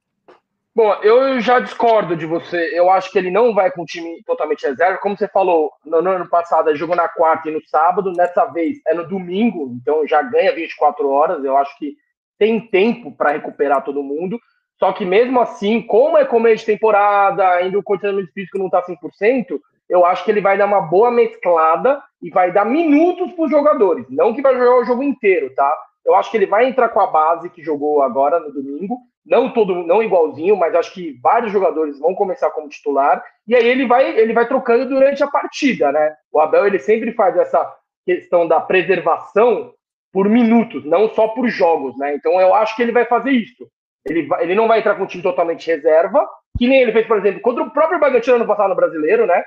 Bom, eu já discordo de você. Eu acho que ele não vai com o time totalmente reserva. Como você falou, no, no ano passado ele jogou na quarta e no sábado. Nessa vez é no domingo, então já ganha 24 horas. Eu acho que tem tempo para recuperar todo mundo. Só que mesmo assim, como é começo de temporada, ainda o condicionamento físico não está 100%, eu acho que ele vai dar uma boa mesclada e vai dar minutos para os jogadores. Não que vai jogar o jogo inteiro, tá? Eu acho que ele vai entrar com a base que jogou agora no domingo não todo não igualzinho, mas acho que vários jogadores vão começar como titular e aí ele vai ele vai trocando durante a partida, né? O Abel ele sempre faz essa questão da preservação por minutos, não só por jogos, né? Então eu acho que ele vai fazer isso. Ele, vai, ele não vai entrar com o time totalmente reserva, que nem ele fez, por exemplo, contra o próprio Bragantino no passado no Brasileiro, né?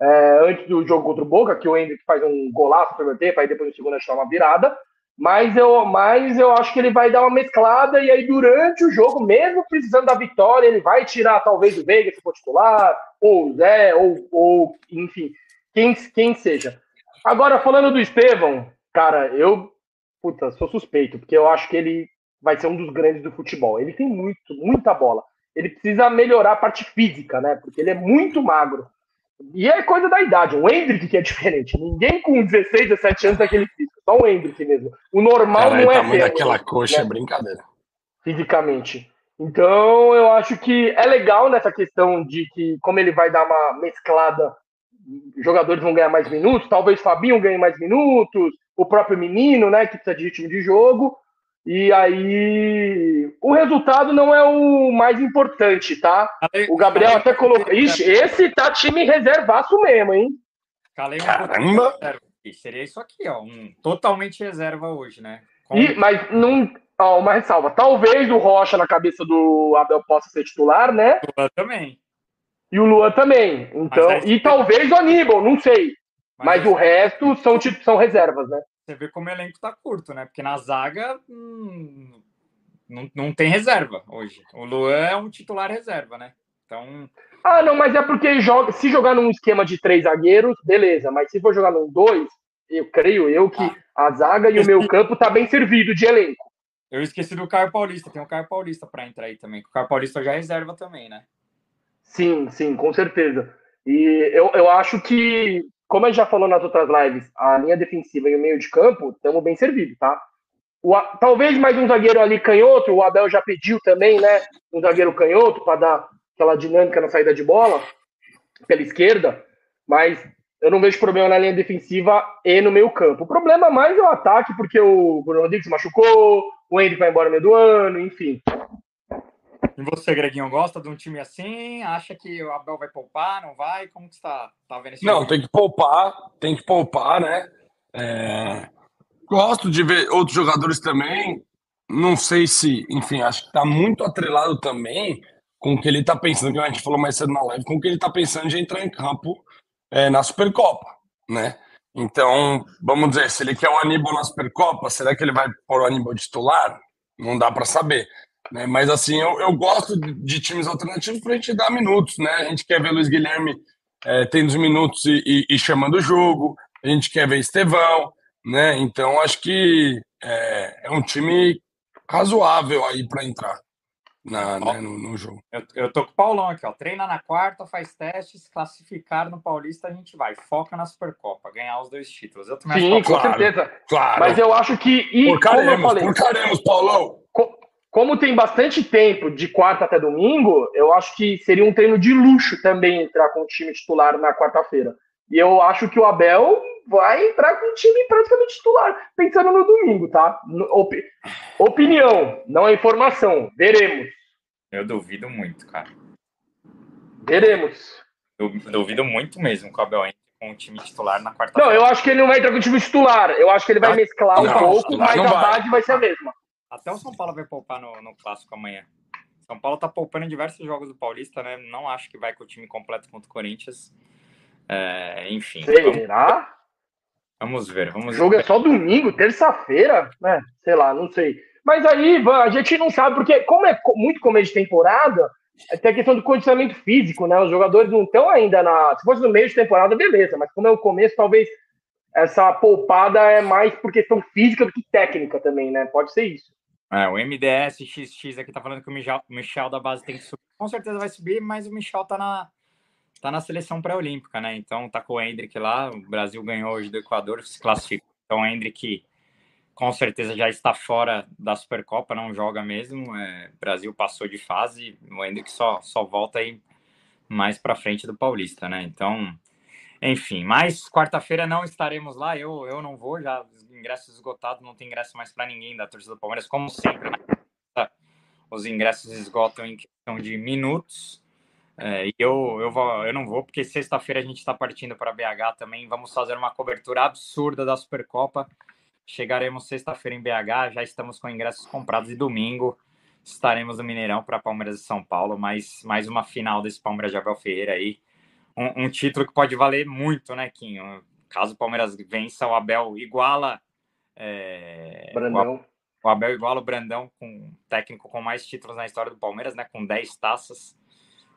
É, antes do jogo contra o Boca, que o Hendrick faz um golaço para o tempo, aí depois no segundo a uma virada. Mas eu, mas eu acho que ele vai dar uma mesclada e aí durante o jogo, mesmo precisando da vitória, ele vai tirar talvez o Veiga se for titular, ou o Zé, ou, ou enfim, quem, quem seja. Agora, falando do Estevão, cara, eu puta, sou suspeito, porque eu acho que ele vai ser um dos grandes do futebol. Ele tem muito, muita bola. Ele precisa melhorar a parte física, né? Porque ele é muito magro. E é coisa da idade. O Hendrick que é diferente. Ninguém com 16, 17 anos daquele físico. Só o Hendrick mesmo. O normal Cara, não é. O tamanho daquela coxa né? é brincadeira. Fisicamente. Então, eu acho que é legal nessa questão de que, como ele vai dar uma mesclada, jogadores vão ganhar mais minutos, talvez Fabinho ganhe mais minutos, o próprio menino, né, que precisa de ritmo de jogo. E aí, o resultado não é o mais importante, tá? O Gabriel até colocou. Ixi, esse tá time reservaço mesmo, hein? Caramba! Seria isso aqui, ó. Um totalmente reserva hoje, né? Com... E, mas não. Ó, uma ressalva. Talvez o Rocha na cabeça do Abel possa ser titular, né? O Luan também. E o Luan também. Então, e talvez o Aníbal, não sei. Mas, mas o resto são, são reservas, né? Você vê como o elenco tá curto, né? Porque na zaga hum, não, não tem reserva hoje. O Luan é um titular reserva, né? Então. Ah, não, mas é porque joga, se jogar num esquema de três zagueiros, beleza. Mas se for jogar num dois, eu creio eu que ah. a zaga e o meu campo tá bem servido de elenco. Eu esqueci do Caio Paulista. Tem o Caio Paulista para entrar aí também. O Caio Paulista já é reserva também, né? Sim, sim, com certeza. E eu, eu acho que como a gente já falou nas outras lives, a linha defensiva e o meio de campo estamos bem servidos, tá? O, talvez mais um zagueiro ali canhoto, o Abel já pediu também, né? Um zagueiro canhoto para dar aquela dinâmica na saída de bola pela esquerda, mas eu não vejo problema na linha defensiva e no meio campo. O problema mais é o ataque, porque o Bruno Rodrigues se machucou, o Henrique vai embora no meio do ano, enfim. E você, Greginho, gosta de um time assim? Acha que o Abel vai poupar? Não vai? Como que está tá vendo esse Não, jogo? tem que poupar, tem que poupar, né? É... Gosto de ver outros jogadores também. Não sei se, enfim, acho que está muito atrelado também com o que ele está pensando, que a gente falou mais cedo na live, com o que ele está pensando de entrar em campo é, na Supercopa, né? Então, vamos dizer, se ele quer o Aníbal na Supercopa, será que ele vai pôr o Aníbal titular? Não dá para saber. Né? Mas assim, eu, eu gosto de times alternativos para a gente dar minutos, né? A gente quer ver Luiz Guilherme é, tendo os minutos e, e, e, chamando o jogo, a gente quer ver Estevão, né? Então acho que é, é um time razoável aí para entrar na, né, no, no, jogo. Eu, eu tô com o Paulão aqui, ó. Treina na quarta, faz testes, classificar no Paulista, a gente vai. Foca na Supercopa, ganhar os dois títulos. Eu também Sim, com claro, certeza. Claro. Mas eu acho que. E, porcaremos, como eu falei, porcaremos, Paulão como tem bastante tempo de quarta até domingo, eu acho que seria um treino de luxo também entrar com o time titular na quarta-feira. E eu acho que o Abel vai entrar com o time praticamente titular, pensando no domingo, tá? Op opinião, não é informação. Veremos. Eu duvido muito, cara. Veremos. Eu duvido muito mesmo que o Abel entre com o time titular na quarta-feira. Não, eu acho que ele não vai entrar com o time titular. Eu acho que ele vai Ah, mesclar um não, pouco, mas a base vai ser a mesma. Até o São Paulo vai poupar no, no clássico amanhã. São Paulo tá poupando em diversos jogos do Paulista, né? Não acho que vai com o time completo contra o Corinthians. É, enfim, vamos, Será? vamos ver. O Vamos jogo é ver. só domingo, terça-feira, né? Sei lá, não sei. Mas aí, Ivan, a gente não sabe, porque como é muito começo de temporada, é, tem a questão do condicionamento físico, né? Os jogadores não estão ainda na. Se fosse no meio de temporada, beleza, mas como é o começo, talvez essa poupada é mais por questão física do que técnica também, né? Pode ser isso. É, o MDS XX aqui tá falando que o Michel, Michel da base tem que subir. Com certeza vai subir, mas o Michel tá na, tá na seleção pré-olímpica, né? Então tá com o Hendrick lá. O Brasil ganhou hoje do Equador, se classificou. Então o Hendrick com certeza já está fora da Supercopa, não joga mesmo. É, o Brasil passou de fase, o Hendrick só, só volta aí mais para frente do Paulista, né? Então, enfim, mas quarta-feira não estaremos lá. Eu, eu não vou, já os ingressos esgotados, não tem ingresso mais para ninguém da torcida do Palmeiras, como sempre. Quarta, os ingressos esgotam em questão de minutos. É, e eu, eu, vou, eu não vou, porque sexta-feira a gente está partindo para BH também. Vamos fazer uma cobertura absurda da Supercopa. Chegaremos sexta-feira em BH, já estamos com ingressos comprados e domingo estaremos no Mineirão para Palmeiras e São Paulo. Mais, mais uma final desse Palmeiras de Abel Ferreira aí. Um, um título que pode valer muito, né, Quinho? Caso o Palmeiras vença, o Abel iguala. é, o Brandão. o Abel iguala o Brandão com técnico com mais títulos na história do Palmeiras, né? Com 10 taças.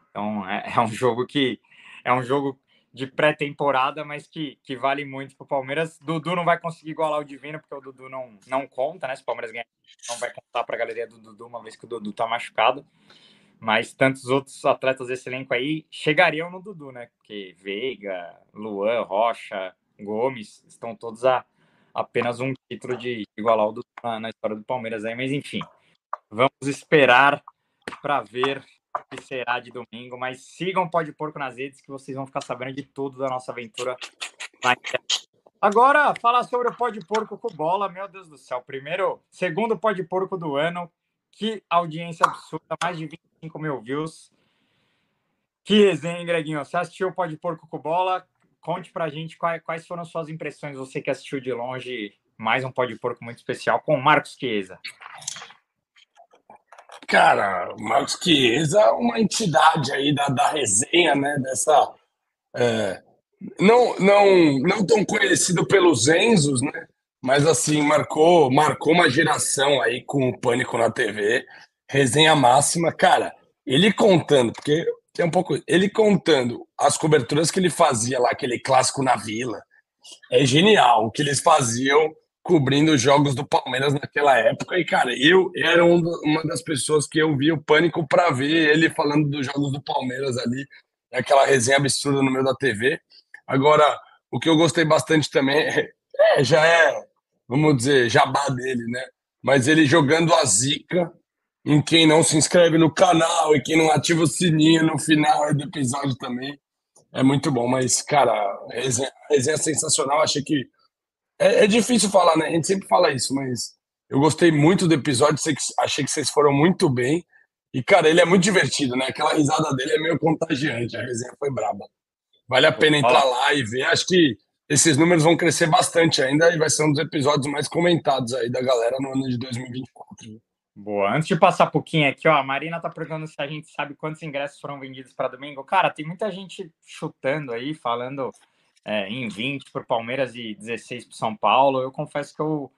Então é, é um jogo que é um jogo de pré-temporada, mas que, que vale muito para o Palmeiras. Dudu não vai conseguir igualar o Divino, porque o Dudu não, não conta, né? Se o Palmeiras ganhar, não vai contar para a galeria do Dudu, uma vez que o Dudu tá machucado. Mas tantos outros atletas desse elenco aí chegariam no Dudu, né? Porque Veiga, Luan, Rocha, Gomes estão todos a apenas um título de igualar o Dudu na, na história do Palmeiras aí. Mas enfim, vamos esperar para ver o que será de domingo. Mas sigam o Pode Porco nas redes que vocês vão ficar sabendo de tudo da nossa aventura. Agora, falar sobre o Pode Porco com bola, meu Deus do céu. Primeiro, segundo Pode Porco do ano. Que audiência absurda, mais de 25 mil views. Que resenha, hein, Greguinho? Você assistiu o Pode Porco com bola? Conte pra gente quais, quais foram suas impressões, você que assistiu de longe, mais um Pode Porco muito especial com o Marcos Chiesa. Cara, o Marcos Chiesa é uma entidade aí da, da resenha, né? Dessa. é, não, não, não tão conhecido pelos Enzos, né? Mas assim, marcou, marcou uma geração aí com o Pânico na TV, resenha máxima. Cara, ele contando, porque tem um pouco. Ele contando as coberturas que ele fazia lá, aquele clássico na vila. É genial o que eles faziam cobrindo os jogos do Palmeiras naquela época. E, cara, eu era um uma das pessoas que eu via o Pânico para ver ele falando dos jogos do Palmeiras ali, aquela resenha absurda no meio da TV. Agora, o que eu gostei bastante também é, já é, vamos dizer, jabá dele, né? Mas ele jogando a zica em quem não se inscreve no canal e quem não ativa o sininho no final do episódio também. É muito bom, mas, cara, a resenha, a resenha é sensacional. Achei que. É, é difícil falar, né? A gente sempre fala isso, mas eu gostei muito do episódio. Achei que vocês foram muito bem. E, cara, ele é muito divertido, né? Aquela risada dele é meio contagiante. A resenha foi braba. Vale a pena entrar lá e ver. Acho que esses números vão crescer bastante ainda e vai ser um dos episódios mais comentados aí da galera no ano de 2024. Boa. Antes de passar um pouquinho aqui, ó, a Marina tá perguntando se a gente sabe quantos ingressos foram vendidos para domingo. Cara, tem muita gente chutando aí, falando é, em 20 para o Palmeiras e 16 para São Paulo. Eu confesso que eu,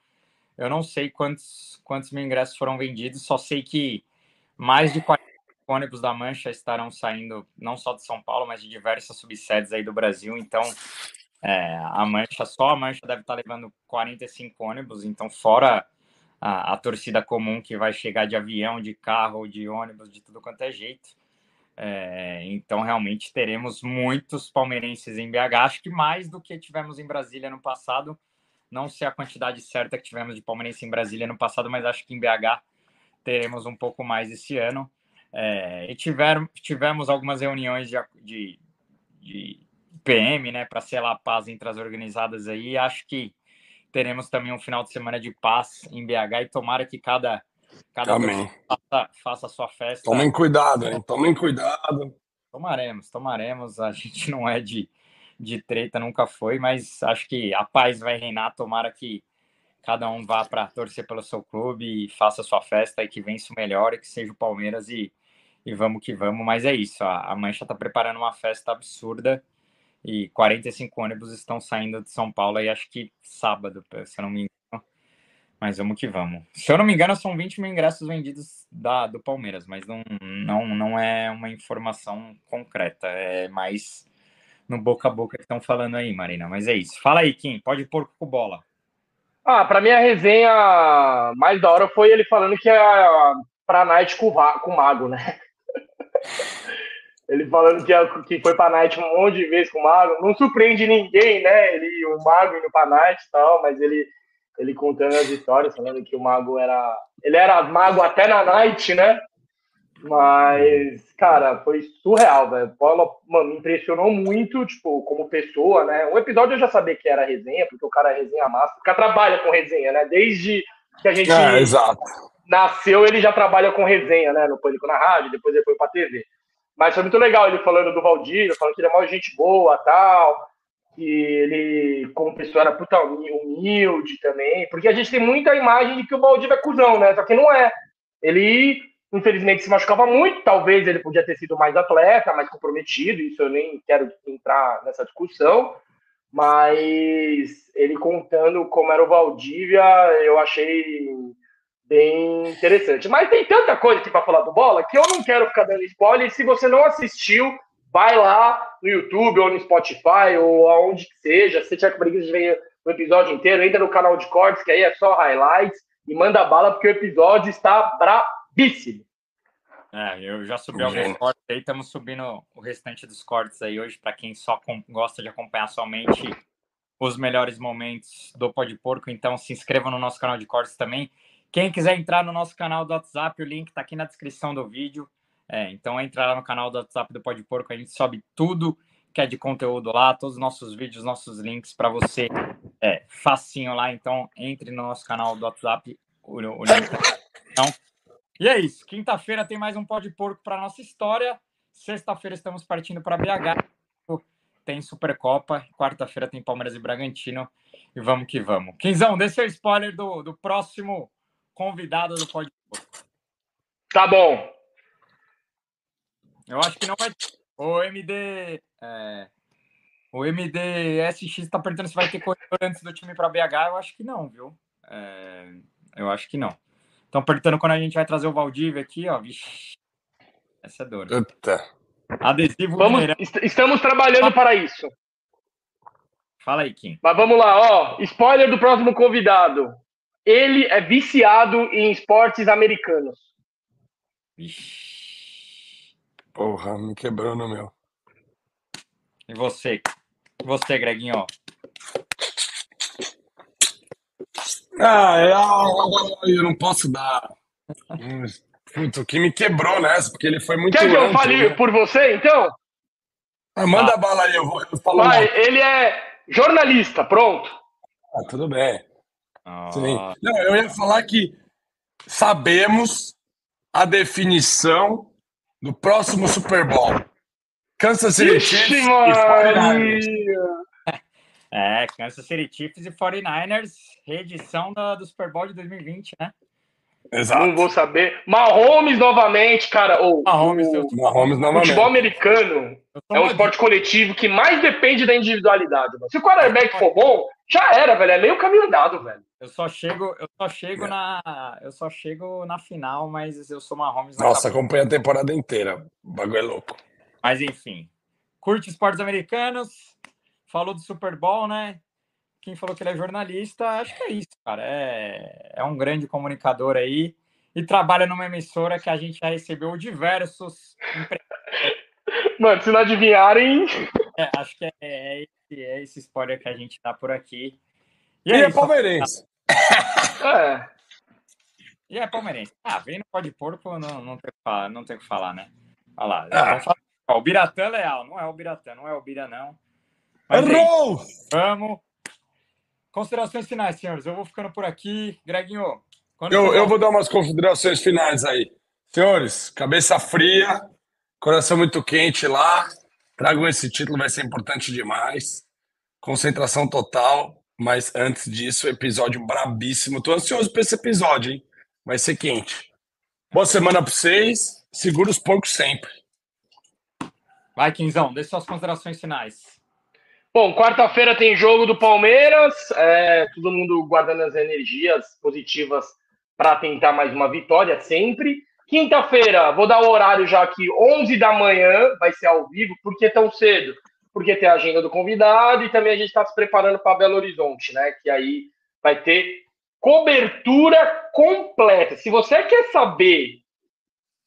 eu não sei quantos, quantos mil ingressos foram vendidos, só sei que mais de 40 ônibus da Mancha estarão saindo, não só de São Paulo, mas de diversas subsedes aí do Brasil. Então, é, a Mancha, só a Mancha deve estar levando 45 ônibus, então, fora a, a, torcida comum que vai chegar de avião, de carro, de ônibus, de tudo quanto é jeito. É, então, realmente, teremos muitos palmeirenses em BH. Acho que mais do que tivemos em Brasília no passado. Não sei a quantidade certa que tivemos de palmeirense em Brasília no passado, mas acho que em BH teremos um pouco mais esse ano. É, e tiver, tivemos algumas reuniões de, de, de PM, né, para selar a paz entre as organizadas aí. Acho que teremos também um final de semana de paz em BH e tomara que cada, cada Amém. faça, faça a sua festa. Tomem cuidado, hein? Tomem cuidado. Tomaremos, tomaremos. A gente não é de, de treta, nunca foi, mas acho que a paz vai reinar. Tomara que cada um vá para torcer pelo seu clube e faça sua festa e que vença o melhor e que seja o Palmeiras e, e vamos que vamos. Mas é isso, a, a Mancha está preparando uma festa absurda e 45 ônibus estão saindo de São Paulo aí, acho que sábado, se eu não me engano. Mas vamos que vamos. Se eu não me engano, são 20 mil ingressos vendidos da, do Palmeiras, mas não, não, não é uma informação concreta, é mais no boca a boca que estão falando aí, Marina. Mas é isso. Fala aí, Kim, pode pôr com bola. Ah, pra mim a resenha mais da hora foi ele falando que é pra Night com, com o Mago, né? ele falando que, é, que foi pra Night um monte de vezes com o Mago. Não surpreende ninguém, né? Ele, o Mago indo pra Night e tal, mas ele, ele contando as histórias, falando que o Mago era. Ele era Mago até na Night, né? Mas, cara, foi surreal, velho. Paula, mano, me impressionou muito, tipo, como pessoa, né? Um episódio eu já sabia que era resenha, porque o cara é resenha massa. O cara trabalha com resenha, né? Desde que a gente é, nasceu, ele já trabalha com resenha, né? No Pânico na Rádio, depois ele foi pra TV. Mas foi muito legal ele falando do Valdir, falando que ele é uma gente boa tal. Que ele, como pessoa, era puta humilde também. Porque a gente tem muita imagem de que o Valdir é cuzão, né? Só que não é. Ele infelizmente se machucava muito, talvez ele podia ter sido mais atleta, mais comprometido, isso eu nem quero entrar nessa discussão, mas ele contando como era o Valdívia, eu achei bem interessante. Mas tem tanta coisa aqui para falar do Bola que eu não quero ficar dando spoiler, se você não assistiu, vai lá no YouTube ou no Spotify ou aonde que seja, se você tiver com preguiça de ver o episódio inteiro, entra no canal de cortes, que aí é só highlights, e manda bala, porque o episódio está brabo Bíssimo. É, eu já subi alguns cortes aí, estamos subindo o restante dos cortes aí hoje, para quem só gosta de acompanhar somente os melhores momentos do Pó de Porco, então se inscreva no nosso canal de cortes também. Quem quiser entrar no nosso canal do WhatsApp, o link está aqui na descrição do vídeo. É, então entra lá no canal do WhatsApp do Pó de Porco, a gente sobe tudo que é de conteúdo lá, todos os nossos vídeos, nossos links para você. É facinho lá, então entre no nosso canal do WhatsApp, o, o link tá então, e é isso. Quinta-feira tem mais um pó de porco para nossa história. Sexta-feira estamos partindo para BH. Tem Supercopa. Quarta-feira tem Palmeiras e Bragantino. E vamos que vamos. Quinzão, dê seu spoiler do, do próximo convidado do porco. Tá bom. Eu acho que não vai. O MD. É... O MDSX está perguntando se vai ter corredor antes do time para BH. Eu acho que não, viu? É... Eu acho que não. Estão perguntando quando a gente vai trazer o Valdívia aqui, ó. Vixe, essa é dor. Puta. Adesivo vamos, Estamos trabalhando para isso. Fala aí, Kim. Mas vamos lá, ó. Spoiler do próximo convidado. Ele é viciado em esportes americanos. Porra, me quebrou no meu. E você? E você, Greginho? Ah, é, eu não posso dar. Puta, o que me quebrou nessa, porque ele foi muito. Quer que eu fale né? por você, então? Ah, manda ah. bala aí, eu vou eu falo Vai, ele é jornalista, pronto. Ah, tudo bem. Ah. Sim. Não, eu ia falar que sabemos a definição do próximo Super Bowl. Kansas City Chiefs e 49ers. É, Kansas City Chiefs e 49ers, reedição do, do Super Bowl de 2020, né? Exato. Não vou saber. Mahomes novamente, cara. Ou, Mahomes, o, Mahomes novamente. futebol americano é um esporte coletivo que mais depende da individualidade. Mano. Se o quarterback for bom, já era, velho. É meio caminho andado, velho. Eu só chego, eu só chego é. na, eu só chego na final, mas eu sou Mahomes. Nossa, acompanha a temporada inteira. O bagulho é louco. Mas enfim, curte esportes americanos falou do Super Bowl, né? Quem falou que ele é jornalista, acho que é isso, cara. É, é um grande comunicador aí e trabalha numa emissora que a gente já recebeu diversos. Mano, se não adivinharem. É, acho que é, é, esse, é esse spoiler que a gente dá por aqui. E, e é, é palmeirense. é. E é palmeirense. Ah, vem no pó de porco, não, não, tem, não tem o que falar, né? Olha lá. Ah. o Biratã leal, não é o Biratã, não é o Bira, não. Errou! Vamos. Considerações finais, senhores. Eu vou ficando por aqui. Greginho. Eu, eu vou dar umas considerações finais aí. Senhores, cabeça fria, Coração muito quente lá. Tragam esse título, vai ser importante demais. Concentração total. Mas antes disso, episódio brabíssimo. Tô ansioso para esse episódio, hein? Vai ser quente. Boa semana para vocês. Segura os porcos sempre. Vai, Quinzão, dê suas considerações finais. Bom, quarta-feira tem jogo do Palmeiras. É, todo mundo guardando as energias positivas para tentar mais uma vitória sempre. Quinta-feira, vou dar o horário já aqui, 11 da manhã, vai ser ao vivo. Por que tão cedo? Porque tem a agenda do convidado e também a gente está se preparando para Belo Horizonte, né? Que aí vai ter cobertura completa. Se você quer saber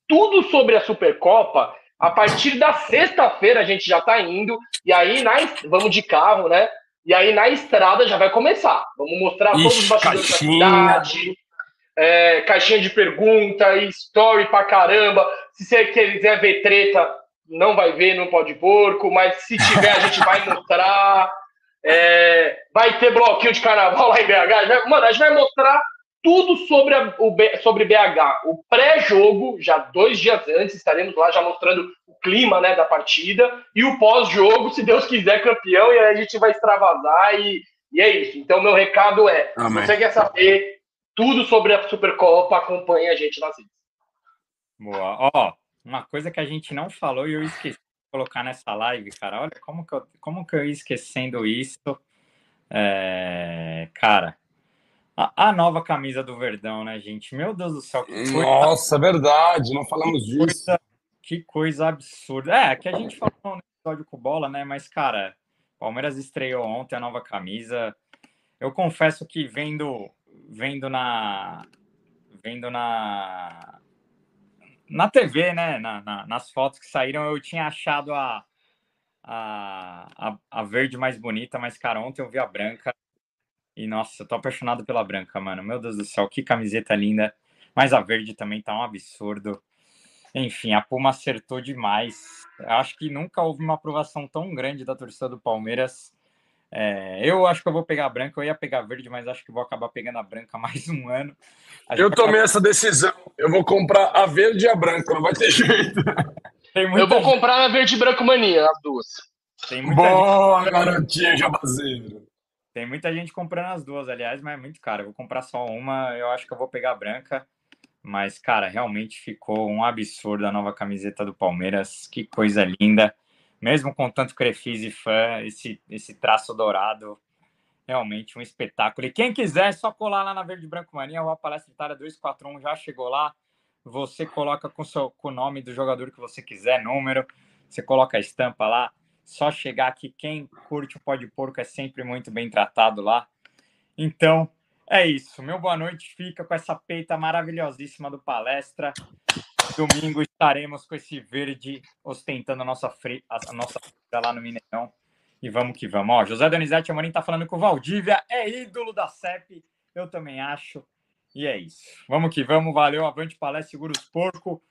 tudo sobre a Supercopa, a partir da sexta-feira a gente já está indo, e aí na, vamos de carro, né? E aí na estrada já vai começar. Vamos mostrar Ixi, todos os bastidores caixinha. da cidade, é, caixinha de pergunta, story pra caramba. Se você quiser ver treta, não vai ver, não pode porco, mas se tiver, a gente vai mostrar. É, vai ter bloquinho de carnaval lá em BH. Mano, a gente vai mostrar tudo sobre, a, o, sobre BH. O pré-jogo, já dois dias antes, estaremos lá já mostrando o clima né, da partida. E o pós-jogo, se Deus quiser, campeão, e aí a gente vai extravasar. E, e é isso. Então, meu recado é: Amém. se você quer saber tudo sobre a Supercopa, acompanhe a gente nas redes. Boa. Ó, uma coisa que a gente não falou e eu esqueci de colocar nessa live, cara. Olha como que eu, como que eu ia esquecendo isso. É, cara, a, a, nova camisa do Verdão, né, gente? Meu Deus do céu. Que coisa... Nossa, verdade, não falamos que disso. Coisa, que coisa absurda. É, que a gente falou no episódio com bola, né? Mas, cara, Palmeiras estreou ontem a nova camisa. Eu confesso que vendo, vendo na. Vendo na. Na TV, né? Na, na, nas fotos que saíram, eu tinha achado a, a, a, a verde mais bonita, mas, cara, ontem eu vi a branca e nossa, eu tô apaixonado pela branca, mano. Meu Deus do céu, que camiseta linda. Mas a verde também tá um absurdo. Enfim, a Puma acertou demais. Acho que nunca houve uma aprovação tão grande da torcida do Palmeiras. É, eu acho que eu vou pegar a branca, eu ia pegar a verde, mas acho que vou acabar pegando a branca mais um ano. eu tomei essa decisão. Eu vou comprar a verde e a branca, não vai ter jeito. eu vou comprar a verde e branco mania, as duas. Tem muita Boa, gente... garotinha jabazeiro. Tem muita gente comprando as duas, aliás, mas é muito caro. Eu vou comprar só uma, eu acho que eu vou pegar a branca. Mas, cara, realmente ficou um absurdo a nova camiseta do Palmeiras. Que coisa linda. Mesmo com tanto Crefis e fã, esse, esse traço dourado, realmente um espetáculo. E quem quiser, é só colar lá na Verde Branco Mania, o Palestra Itália 241 já chegou lá. Você coloca com, seu, com o nome do jogador que você quiser, número, você coloca a estampa lá só chegar aqui, quem curte o pó de porco é sempre muito bem tratado lá. Então, é isso. Meu boa noite fica com essa peita maravilhosíssima do palestra. Domingo estaremos com esse verde ostentando a nossa fre... a nossa lá no Mineirão. E vamos que vamos. Ó, José Donizete Amorim tá falando com o Valdívia, é ídolo da CEP. Eu também acho. E é isso. Vamos que vamos. Valeu. Avante palestra, segura os porco.